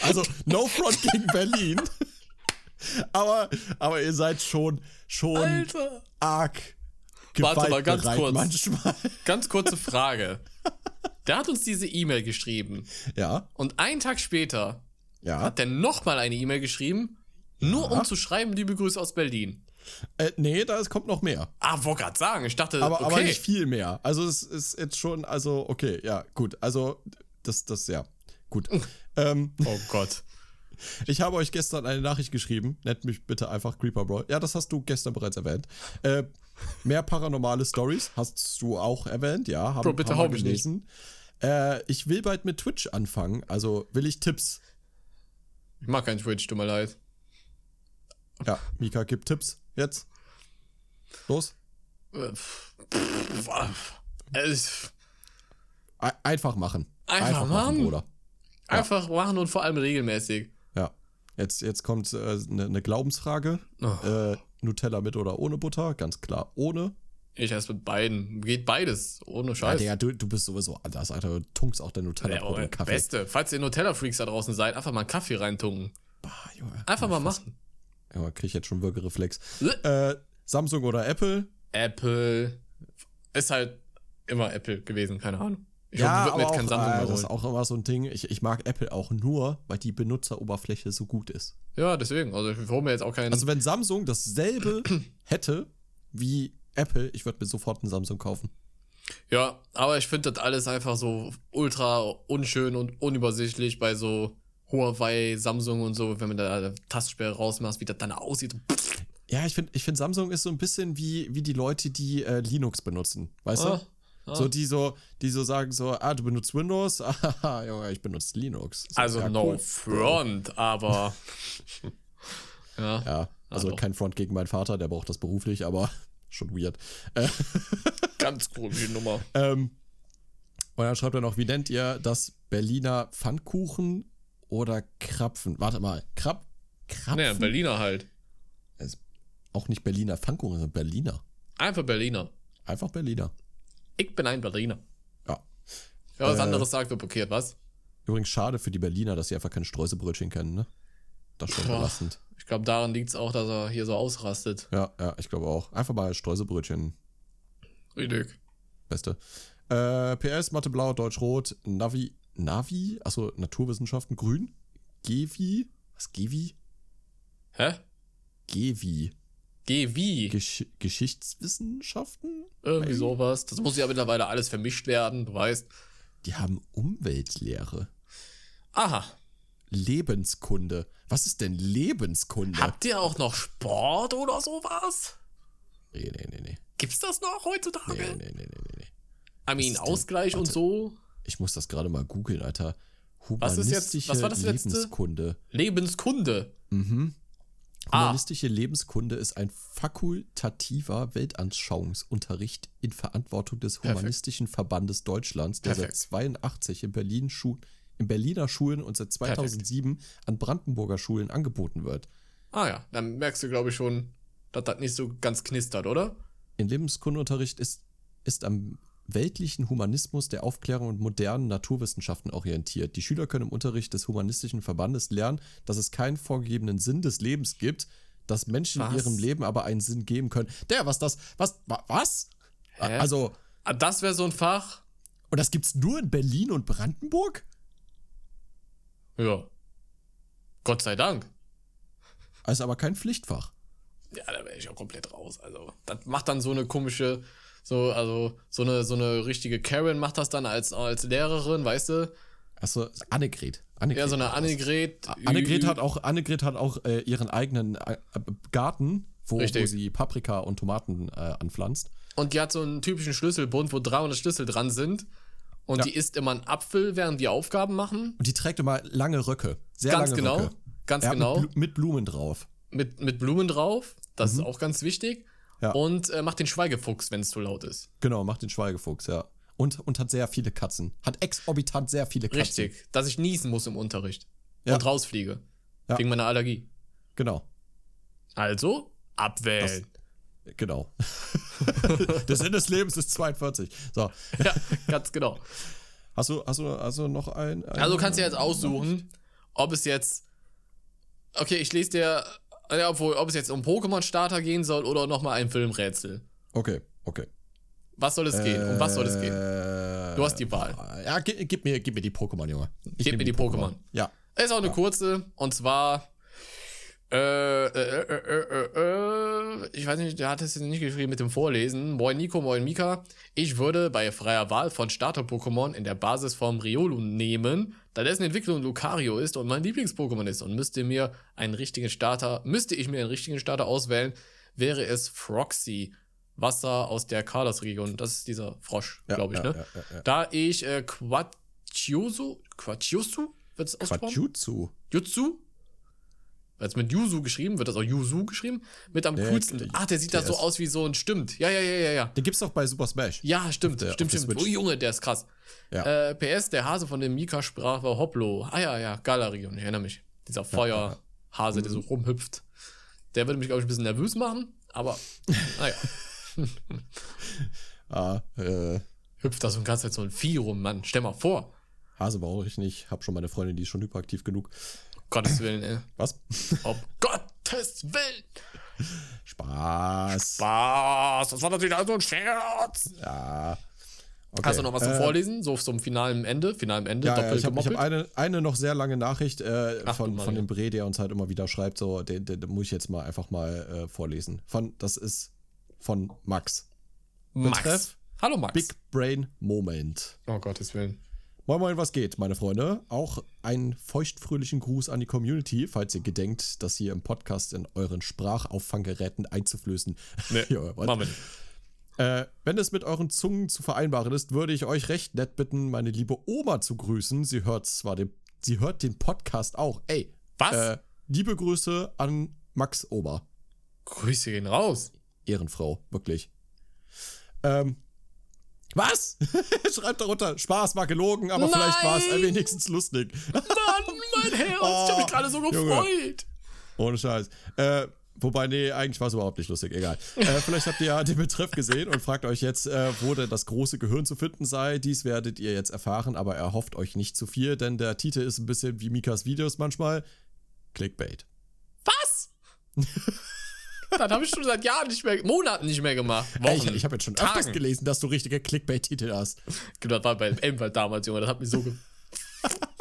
S2: also, no front gegen Berlin. aber, aber ihr seid schon, schon
S1: Alter.
S2: arg
S1: Warte mal, ganz kurz.
S2: Manchmal.
S1: Ganz kurze Frage. Der hat uns diese E-Mail geschrieben.
S2: Ja.
S1: Und einen Tag später
S2: ja.
S1: hat der nochmal eine E-Mail geschrieben, nur um zu schreiben, liebe Grüße aus Berlin.
S2: Äh, nee, da kommt noch mehr.
S1: Ah, wollte gerade sagen. Ich dachte,
S2: aber,
S1: okay.
S2: aber nicht viel mehr. Also es ist jetzt schon, also okay, ja, gut. Also das, das, ja. Gut. ähm,
S1: oh Gott.
S2: Ich habe euch gestern eine Nachricht geschrieben. Nennt mich bitte einfach Creeper Bro. Ja, das hast du gestern bereits erwähnt. Äh, mehr paranormale Stories hast du auch erwähnt, ja.
S1: Haben, Bro, bitte hau mich gelesen.
S2: Äh, ich will bald mit Twitch anfangen. Also will ich Tipps.
S1: Ich mag kein Twitch, tut mir leid.
S2: Ja, Mika gibt Tipps. Jetzt. Los.
S1: Äh,
S2: Einfach machen.
S1: Einfach, Einfach machen, Bruder. Einfach ja. machen und vor allem regelmäßig.
S2: Ja. Jetzt, jetzt kommt eine äh, ne, ne Glaubensfrage. Oh. Äh, Nutella mit oder ohne Butter? Ganz klar ohne.
S1: Ich esse mit beiden. Geht beides. Ohne Scheiß.
S2: Ja, du, du bist sowieso anders, Alter. Du tunkst auch dein Nutella ja,
S1: in Kaffee. Beste. Falls ihr Nutella-Freaks da draußen seid, einfach mal einen Kaffee reintunken.
S2: Bah, Junge.
S1: Einfach mal machen.
S2: Ja, krieg ich jetzt schon Würgereflex. äh, Samsung oder Apple?
S1: Apple. Ist halt immer Apple gewesen, keine Ahnung. Ich
S2: ja, mir kein Samsung mehr Das ist auch immer so ein Ding. Ich, ich mag Apple auch nur, weil die Benutzeroberfläche so gut ist.
S1: Ja, deswegen. Also ich hole mir jetzt auch keinen.
S2: Also wenn Samsung dasselbe hätte wie Apple, ich würde mir sofort einen Samsung kaufen.
S1: Ja, aber ich finde das alles einfach so ultra unschön und unübersichtlich bei so Huawei, Samsung und so, wenn man da eine Tastsperre rausmacht, wie das dann aussieht.
S2: Ja, ich finde, ich find, Samsung ist so ein bisschen wie, wie die Leute, die äh, Linux benutzen. Weißt ah. du? Ah. So, die so, die so sagen so, ah, du benutzt Windows, ah, Junge, ich benutze Linux.
S1: So, also ja, no cool. front, aber
S2: ja. Ja, also, also kein Front gegen meinen Vater, der braucht das beruflich, aber schon weird.
S1: Ganz komische Nummer.
S2: Ähm, Und dann schreibt er noch, wie nennt ihr das Berliner Pfannkuchen oder Krapfen? Warte mal, Krab,
S1: Krapfen? Naja, Berliner halt.
S2: auch nicht Berliner Pfannkuchen, sondern Berliner.
S1: Einfach Berliner.
S2: Einfach Berliner.
S1: Ich bin ein Berliner.
S2: Ja.
S1: Wer was äh, anderes sagt, wird blockiert, was?
S2: Übrigens schade für die Berliner, dass sie einfach keine Streuselbrötchen kennen, ne? Das ist schon belastend.
S1: Ich glaube, daran liegt es auch, dass er hier so ausrastet.
S2: Ja, ja, ich glaube auch. Einfach mal Streuselbrötchen.
S1: Richtig.
S2: Beste. Äh, PS, Mathe Blau, Deutsch Rot, Navi, Navi, achso, Naturwissenschaften, Grün, Gevi, was Gevi?
S1: Hä?
S2: Gevi.
S1: Gevi.
S2: Gesch Geschichtswissenschaften?
S1: Irgendwie sowas. Das muss ja mittlerweile alles vermischt werden, du weißt.
S2: Die haben Umweltlehre.
S1: Aha.
S2: Lebenskunde. Was ist denn Lebenskunde?
S1: Habt ihr auch noch Sport oder sowas?
S2: Nee, nee, nee, nee.
S1: Gibt's das noch heutzutage?
S2: Nee, nee, nee, nee, nee.
S1: I mean, Ausgleich und so.
S2: Ich muss das gerade mal googeln, Alter.
S1: was ist jetzt, was war das letzte?
S2: Lebenskunde.
S1: Lebenskunde.
S2: Mhm. Ah. Humanistische ah. Lebenskunde ist ein fakultativer Weltanschauungsunterricht in Verantwortung des Humanistischen Perfekt. Verbandes Deutschlands, der Perfekt. seit 82 in Berlin Schu in Berliner Schulen und seit 2007 Perfekt. an Brandenburger Schulen angeboten wird.
S1: Ah ja, dann merkst du, glaube ich, schon, dass das nicht so ganz knistert, oder?
S2: In Lebenskundeunterricht ist, ist am weltlichen Humanismus der Aufklärung und modernen Naturwissenschaften orientiert. Die Schüler können im Unterricht des Humanistischen Verbandes lernen, dass es keinen vorgegebenen Sinn des Lebens gibt, dass Menschen was? ihrem Leben aber einen Sinn geben können. Der, was das, was, was?
S1: Hä? Also. Ah, das wäre so ein Fach.
S2: Und das gibt's nur in Berlin und Brandenburg?
S1: Ja. Gott sei Dank.
S2: Also aber kein Pflichtfach.
S1: Ja, da wäre ich auch komplett raus. Also, das macht dann so eine komische, so, also, so eine, so eine richtige Karen macht das dann als, als Lehrerin, weißt du?
S2: Achso, Annegret. Annegret.
S1: Ja, so eine Annegret.
S2: Annegret hat auch, Annegret hat auch äh, ihren eigenen äh, Garten, wo, wo, sie Paprika und Tomaten äh, anpflanzt.
S1: Und die hat so einen typischen Schlüsselbund, wo 300 Schlüssel dran sind. Und ja. die isst immer einen Apfel, während die Aufgaben machen.
S2: Und die trägt immer lange Röcke. Sehr
S1: ganz
S2: lange
S1: genau,
S2: Röcke.
S1: Ganz ja, genau.
S2: Mit, mit, Blumen drauf.
S1: Mit, mit Blumen drauf. Das mhm. ist auch ganz wichtig. Ja. Und äh, macht den Schweigefuchs, wenn es zu laut ist.
S2: Genau, macht den Schweigefuchs, ja. Und, und hat sehr viele Katzen. Hat exorbitant sehr viele Katzen.
S1: Richtig, dass ich niesen muss im Unterricht. Ja. Und rausfliege. Ja. Wegen meiner Allergie.
S2: Genau.
S1: Also, abwählen. Das,
S2: Genau. Der Sinn des Lebens ist 42. So.
S1: Ja, ganz genau.
S2: Hast du, hast du, hast du noch ein, ein
S1: Also kannst du jetzt aussuchen, ob es jetzt. Okay, ich lese dir. Ja, obwohl, ob es jetzt um Pokémon-Starter gehen soll oder nochmal ein Filmrätsel.
S2: Okay, okay.
S1: Was soll es äh, gehen? Um was soll es gehen? Du hast die Wahl.
S2: Ja, gib, gib mir, gib mir die Pokémon, Junge.
S1: Ich gib mir die Pokémon. Pokémon.
S2: Ja.
S1: Ist auch eine
S2: ja.
S1: kurze. Und zwar äh, äh, äh, äh, ich weiß nicht, der hat es nicht geschrieben mit dem Vorlesen. Moin Nico, moin Mika. Ich würde bei freier Wahl von Starter-Pokémon in der Basisform Riolu nehmen, da dessen Entwicklung Lucario ist und mein Lieblings-Pokémon ist und müsste mir einen richtigen Starter, müsste ich mir einen richtigen Starter auswählen, wäre es Froxy. Wasser aus der Kalos-Region. Das ist dieser Frosch, ja, glaube ich, ja, ne? Ja, da ich äh, Quachiusu, Quachiusu, wird es ausgesprochen?
S2: Quachutsu.
S1: Jutsu? Als mit Yuzu geschrieben, wird das auch Yuzu geschrieben? Mit am der, coolsten. Ach, der sieht da so aus wie so ein. Stimmt. Ja, ja, ja, ja, ja.
S2: Den gibt's doch bei Super Smash.
S1: Ja, stimmt. Der, stimmt, stimmt. Oh, Junge, der ist krass. Ja. Äh, PS, der Hase von dem Mika sprach war Hoplo. Ah, ja, ja. Galerion, ich erinnere mich. Dieser Feuerhase, ja, der so mhm. rumhüpft. Der würde mich, glaube ich, ein bisschen nervös machen, aber naja.
S2: ah, äh.
S1: Hüpft da so ein ganze Zeit so ein Vieh rum, Mann. Stell mal vor.
S2: Hase brauche ich nicht. Hab schon meine Freundin, die ist schon hyperaktiv genug.
S1: Gottes Willen, ey.
S2: Was?
S1: Um Gottes Willen.
S2: Spaß.
S1: Spaß. Das war natürlich also ein Scherz.
S2: Ja.
S1: Okay. Hast du noch was zum äh, Vorlesen? So zum finalen Ende? Finalen Ende?
S2: Ja, ja ich habe hab eine, eine noch sehr lange Nachricht äh, Ach, von, von dem Bre, der uns halt immer wieder schreibt. So, den, den, den muss ich jetzt mal einfach mal äh, vorlesen. Von, das ist von Max.
S1: Max. Betreff Hallo Max.
S2: Big Brain Moment.
S1: Oh Gottes Willen.
S2: Moin Moin, was geht, meine Freunde? Auch einen feuchtfröhlichen Gruß an die Community, falls ihr gedenkt, das hier im Podcast in euren Sprachauffanggeräten einzuflößen.
S1: Nee, ja, machen
S2: äh, wenn es mit euren Zungen zu vereinbaren ist, würde ich euch recht nett bitten, meine liebe Oma zu grüßen. Sie hört zwar den, sie hört den Podcast auch. Ey,
S1: was?
S2: Äh, liebe Grüße an Max Oma.
S1: Grüße gehen raus.
S2: Ehrenfrau, wirklich. Ähm, Was? Schreibt darunter, Spaß war gelogen, aber Nein. vielleicht war es wenigstens lustig.
S1: Mann, mein Herz, oh, ich habe mich gerade so gefreut. Junge.
S2: Ohne Scheiß. Äh, Wobei, nee, eigentlich war es überhaupt nicht lustig, egal. Äh, vielleicht habt ihr ja den Betreff gesehen und fragt euch jetzt, äh, wo denn das große Gehirn zu finden sei. Dies werdet ihr jetzt erfahren, aber erhofft euch nicht zu viel, denn der Titel ist ein bisschen wie Mikas Videos manchmal. Clickbait.
S1: Was? das habe ich schon seit Jahren nicht mehr, Monaten nicht mehr gemacht.
S2: Wochen, ich, ich habe jetzt schon Tagen. öfters gelesen, dass du richtige Clickbait-Titel hast.
S1: Genau, das war bei Elbenwald damals, Junge. Das hat mich so ge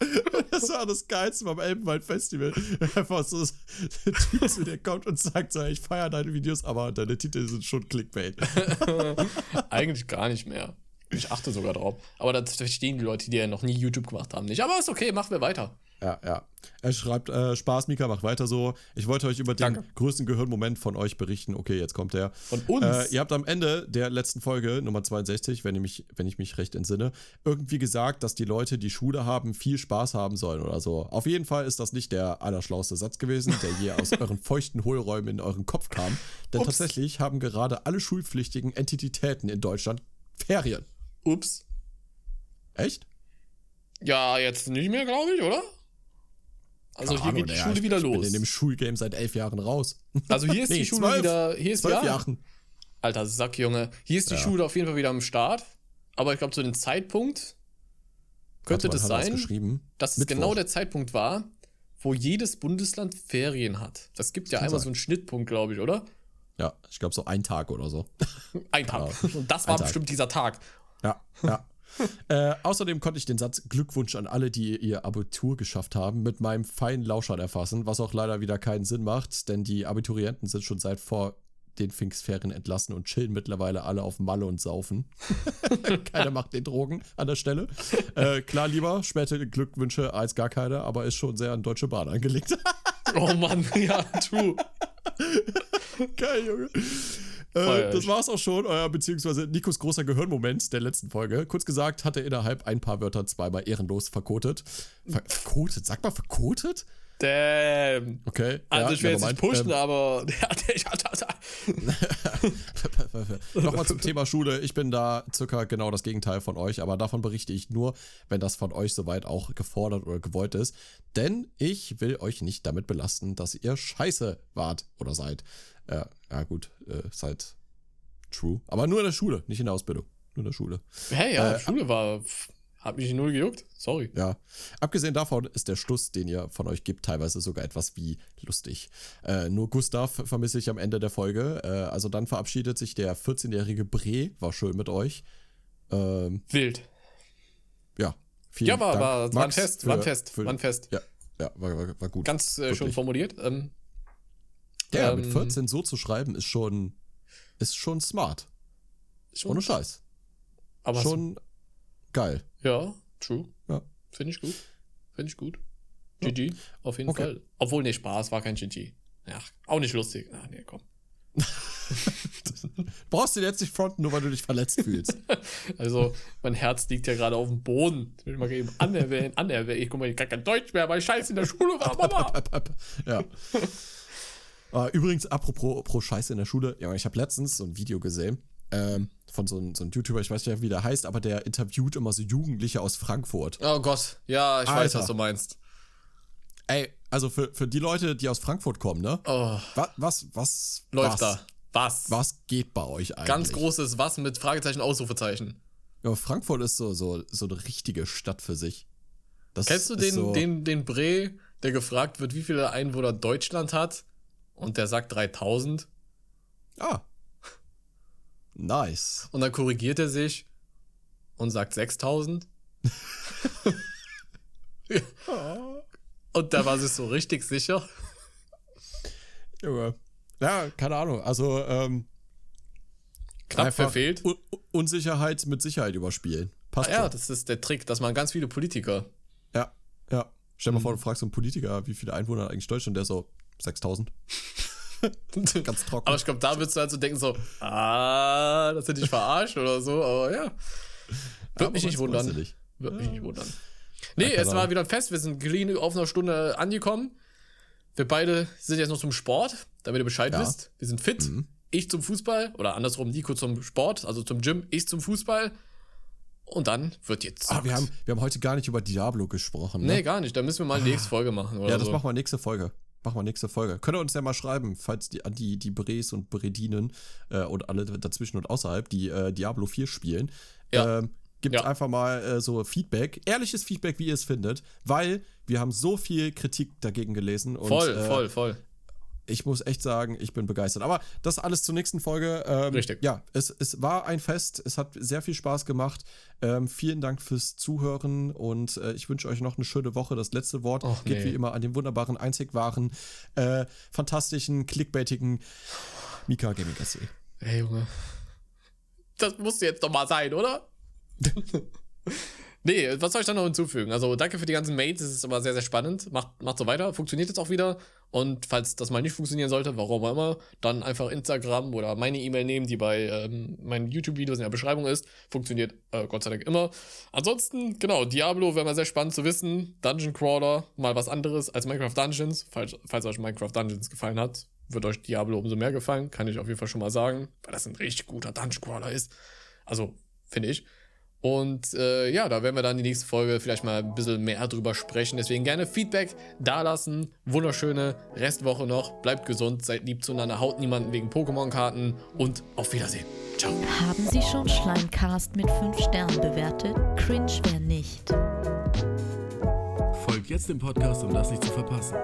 S2: Junge, das war das Geilste beim Elbenwald Festival. Einfach so ein Typ zu dir kommt und sagt so, ich feiere deine Videos, aber deine Titel sind schon Clickbait.
S1: Eigentlich gar nicht mehr. Ich achte sogar drauf. Aber das verstehen die Leute, die ja noch nie YouTube gemacht haben, nicht. Aber ist okay, machen wir weiter.
S2: Ja, ja. Er schreibt, äh, Spaß, Mika, mach weiter so. Ich wollte euch über den Danke. größten Gehirnmoment von euch berichten. Okay, jetzt kommt er.
S1: Von uns?
S2: Äh, ihr habt am Ende der letzten Folge, Nummer 62, wenn ich, mich, wenn ich mich recht entsinne, irgendwie gesagt, dass die Leute, die Schule haben, viel Spaß haben sollen oder so. Auf jeden Fall ist das nicht der allerschlauste Satz gewesen, der je aus euren feuchten Hohlräumen in euren Kopf kam. Denn Ups. tatsächlich haben gerade alle schulpflichtigen Entitäten in Deutschland Ferien.
S1: Ups.
S2: Echt?
S1: Ja, jetzt nicht mehr, glaube ich, oder? Also hier geht die Schule wieder los. Ich bin
S2: in dem Schulgame seit elf Jahren raus.
S1: Also hier ist nee, die Schule zwölf, wieder. Hier ist
S2: zwölf ja, Jahren.
S1: Alter Sack, Junge. Hier ist die ja. Schule auf jeden Fall wieder am Start. Aber ich glaube, zu dem Zeitpunkt könnte das sein, das dass es genau der Zeitpunkt war, wo jedes Bundesland Ferien hat. Das gibt ja einmal sein. so einen Schnittpunkt, glaube ich, oder?
S2: Ja, ich glaube so ein Tag oder so.
S1: ein Tag. Und das war bestimmt dieser Tag.
S2: Ja, ja. äh, außerdem konnte ich den Satz Glückwunsch an alle, die ihr Abitur geschafft haben, mit meinem feinen Lauschern erfassen, was auch leider wieder keinen Sinn macht, denn die Abiturienten sind schon seit vor den Pfingstferien entlassen und chillen mittlerweile alle auf Malle und saufen. Keiner macht den Drogen an der Stelle. Äh, klar, lieber später Glückwünsche als gar keine, aber ist schon sehr an Deutsche Bahn angelegt.
S1: oh Mann, ja, true.
S2: Geil, Junge. Äh, das war's auch schon, euer beziehungsweise Nikos großer Gehirnmoment der letzten Folge. Kurz gesagt hat er innerhalb ein paar Wörter zweimal ehrenlos verkotet. Ver verkotet? Sag mal verkotet?
S1: Damn.
S2: Okay.
S1: Also ja, ich will jetzt nicht pushen, ähm, aber
S2: Nochmal zum Thema Schule. Ich bin da circa genau das Gegenteil von euch, aber davon berichte ich nur, wenn das von euch soweit auch gefordert oder gewollt ist. Denn ich will euch nicht damit belasten, dass ihr scheiße wart oder seid. Ja, ja gut, äh, seid true. Aber nur in der Schule, nicht in der Ausbildung. Nur in der Schule.
S1: Hey, ja, äh, Schule war hat mich null gejuckt. Sorry.
S2: Ja. Abgesehen davon ist der Schluss, den ihr von euch gibt, teilweise sogar etwas wie lustig. Äh, nur Gustav vermisse ich am Ende der Folge. Äh, also dann verabschiedet sich der 14-jährige Bre. War schön mit euch.
S1: Ähm, Wild.
S2: Ja.
S1: Vielen ja, war, Dank, war, war ein Fest. Für, war ein Fest. Für, war ein Fest.
S2: Ja, ja war, war, war gut.
S1: Ganz äh, schon formuliert. Ähm,
S2: ja, ähm, mit 14 so zu schreiben ist schon, ist schon smart. Schon Ohne Scheiß. Aber schon geil.
S1: Ja, true. Ja. Finde ich gut. Finde ich gut. GG, ja. auf jeden okay. Fall. Obwohl, nee, Spaß war kein GG. Ja, auch nicht lustig. Ach, nee, komm.
S2: Brauchst du jetzt nicht fronten, nur weil du dich verletzt fühlst.
S1: also, mein Herz liegt ja gerade auf dem Boden. Ich will mal eben anerwähnen, anerwähnen. Ich guck mal, ich kann kein Deutsch mehr, weil ich scheiße in der Schule war, Mama.
S2: ja. Uh, übrigens, apropos pro Scheiße in der Schule, ja, ich habe letztens so ein Video gesehen ähm, von so, so einem YouTuber, ich weiß nicht, wie der heißt, aber der interviewt immer so Jugendliche aus Frankfurt.
S1: Oh Gott, ja, ich Alter. weiß, was du meinst.
S2: Ey, also für, für die Leute, die aus Frankfurt kommen, ne?
S1: Oh.
S2: Was, was, was
S1: läuft
S2: was,
S1: da? Was?
S2: Was geht bei euch eigentlich?
S1: Ganz großes Was mit Fragezeichen, Ausrufezeichen.
S2: Ja, Frankfurt ist so, so, so eine richtige Stadt für sich.
S1: Das Kennst du den, so den, den Bre, der gefragt wird, wie viele Einwohner Deutschland hat? Und der sagt 3000?
S2: Ah. Nice.
S1: Und dann korrigiert er sich und sagt 6000. Und da war sie so richtig sicher.
S2: Junge. Ja, keine Ahnung. Also, ähm,
S1: Knapp verfehlt.
S2: Un Unsicherheit mit Sicherheit überspielen.
S1: Passt ah, ja, das ist der Trick. Das machen ganz viele Politiker.
S2: Ja, ja. Stell dir mhm. mal vor, du fragst so einen Politiker, wie viele Einwohner hat eigentlich Deutschland, der so 6000.
S1: Ganz trocken. Aber ich glaube, da würdest du halt so denken, so, ah, das hätte ich verarscht oder so, aber ja. Wird mich nicht wundern. Wird mich nicht wundern. Nee, ja, es war wieder ein Fest. Wir sind clean auf einer Stunde angekommen. Wir beide sind jetzt noch zum Sport, damit ihr Bescheid ja. wisst. Wir sind fit. Mhm. ich zum Fußball oder andersrum Nico zum Sport, also zum Gym, ich zum Fußball. Und dann wird jetzt.
S2: Ah, wir haben, wir haben heute gar nicht über Diablo gesprochen. Ne?
S1: Nee, gar nicht. Da müssen wir mal die nächste Folge machen.
S2: ja, das so. machen wir nächste Folge. Machen wir nächste Folge. Könnt ihr uns ja mal schreiben, falls die, die, die Bres und Bredinen äh, und alle dazwischen und außerhalb, die äh, Diablo 4 spielen. Ja. Ähm, Gibt ja. einfach mal äh, so Feedback, ehrliches Feedback, wie ihr es findet, weil wir haben so viel Kritik dagegen gelesen. Und,
S1: voll, äh, voll, voll.
S2: Ich muss echt sagen, ich bin begeistert. Aber das alles zur nächsten Folge. Ähm,
S1: Richtig.
S2: Ja, es, es war ein Fest. Es hat sehr viel Spaß gemacht. Ähm, vielen Dank fürs Zuhören und äh, ich wünsche euch noch eine schöne Woche. Das letzte Wort Och, geht nee. wie immer an den wunderbaren, einzig wahren, äh, fantastischen, clickbaitigen Mika Gaming SE.
S1: Hey Junge. Das musste jetzt doch mal sein, oder? nee, was soll ich da noch hinzufügen? Also, danke für die ganzen Mates, es ist immer sehr, sehr spannend. Macht, macht so weiter, funktioniert jetzt auch wieder. Und falls das mal nicht funktionieren sollte, warum auch immer, dann einfach Instagram oder meine E-Mail nehmen, die bei ähm, meinen YouTube-Videos in der Beschreibung ist. Funktioniert äh, Gott sei Dank immer. Ansonsten, genau, Diablo wäre mal sehr spannend zu wissen. Dungeon Crawler, mal was anderes als Minecraft Dungeons. Falls, falls euch Minecraft Dungeons gefallen hat, wird euch Diablo umso mehr gefallen, kann ich auf jeden Fall schon mal sagen, weil das ein richtig guter Dungeon Crawler ist. Also, finde ich. Und äh, ja, da werden wir dann die nächste Folge vielleicht mal ein bisschen mehr drüber sprechen. Deswegen gerne Feedback dalassen. Wunderschöne Restwoche noch. Bleibt gesund, seid lieb zueinander, haut niemanden wegen Pokémon-Karten und auf Wiedersehen. Ciao.
S3: Haben Sie schon Schleimcast mit 5 Sternen bewertet? Cringe wer nicht.
S4: Folgt jetzt dem Podcast, um das nicht zu verpassen.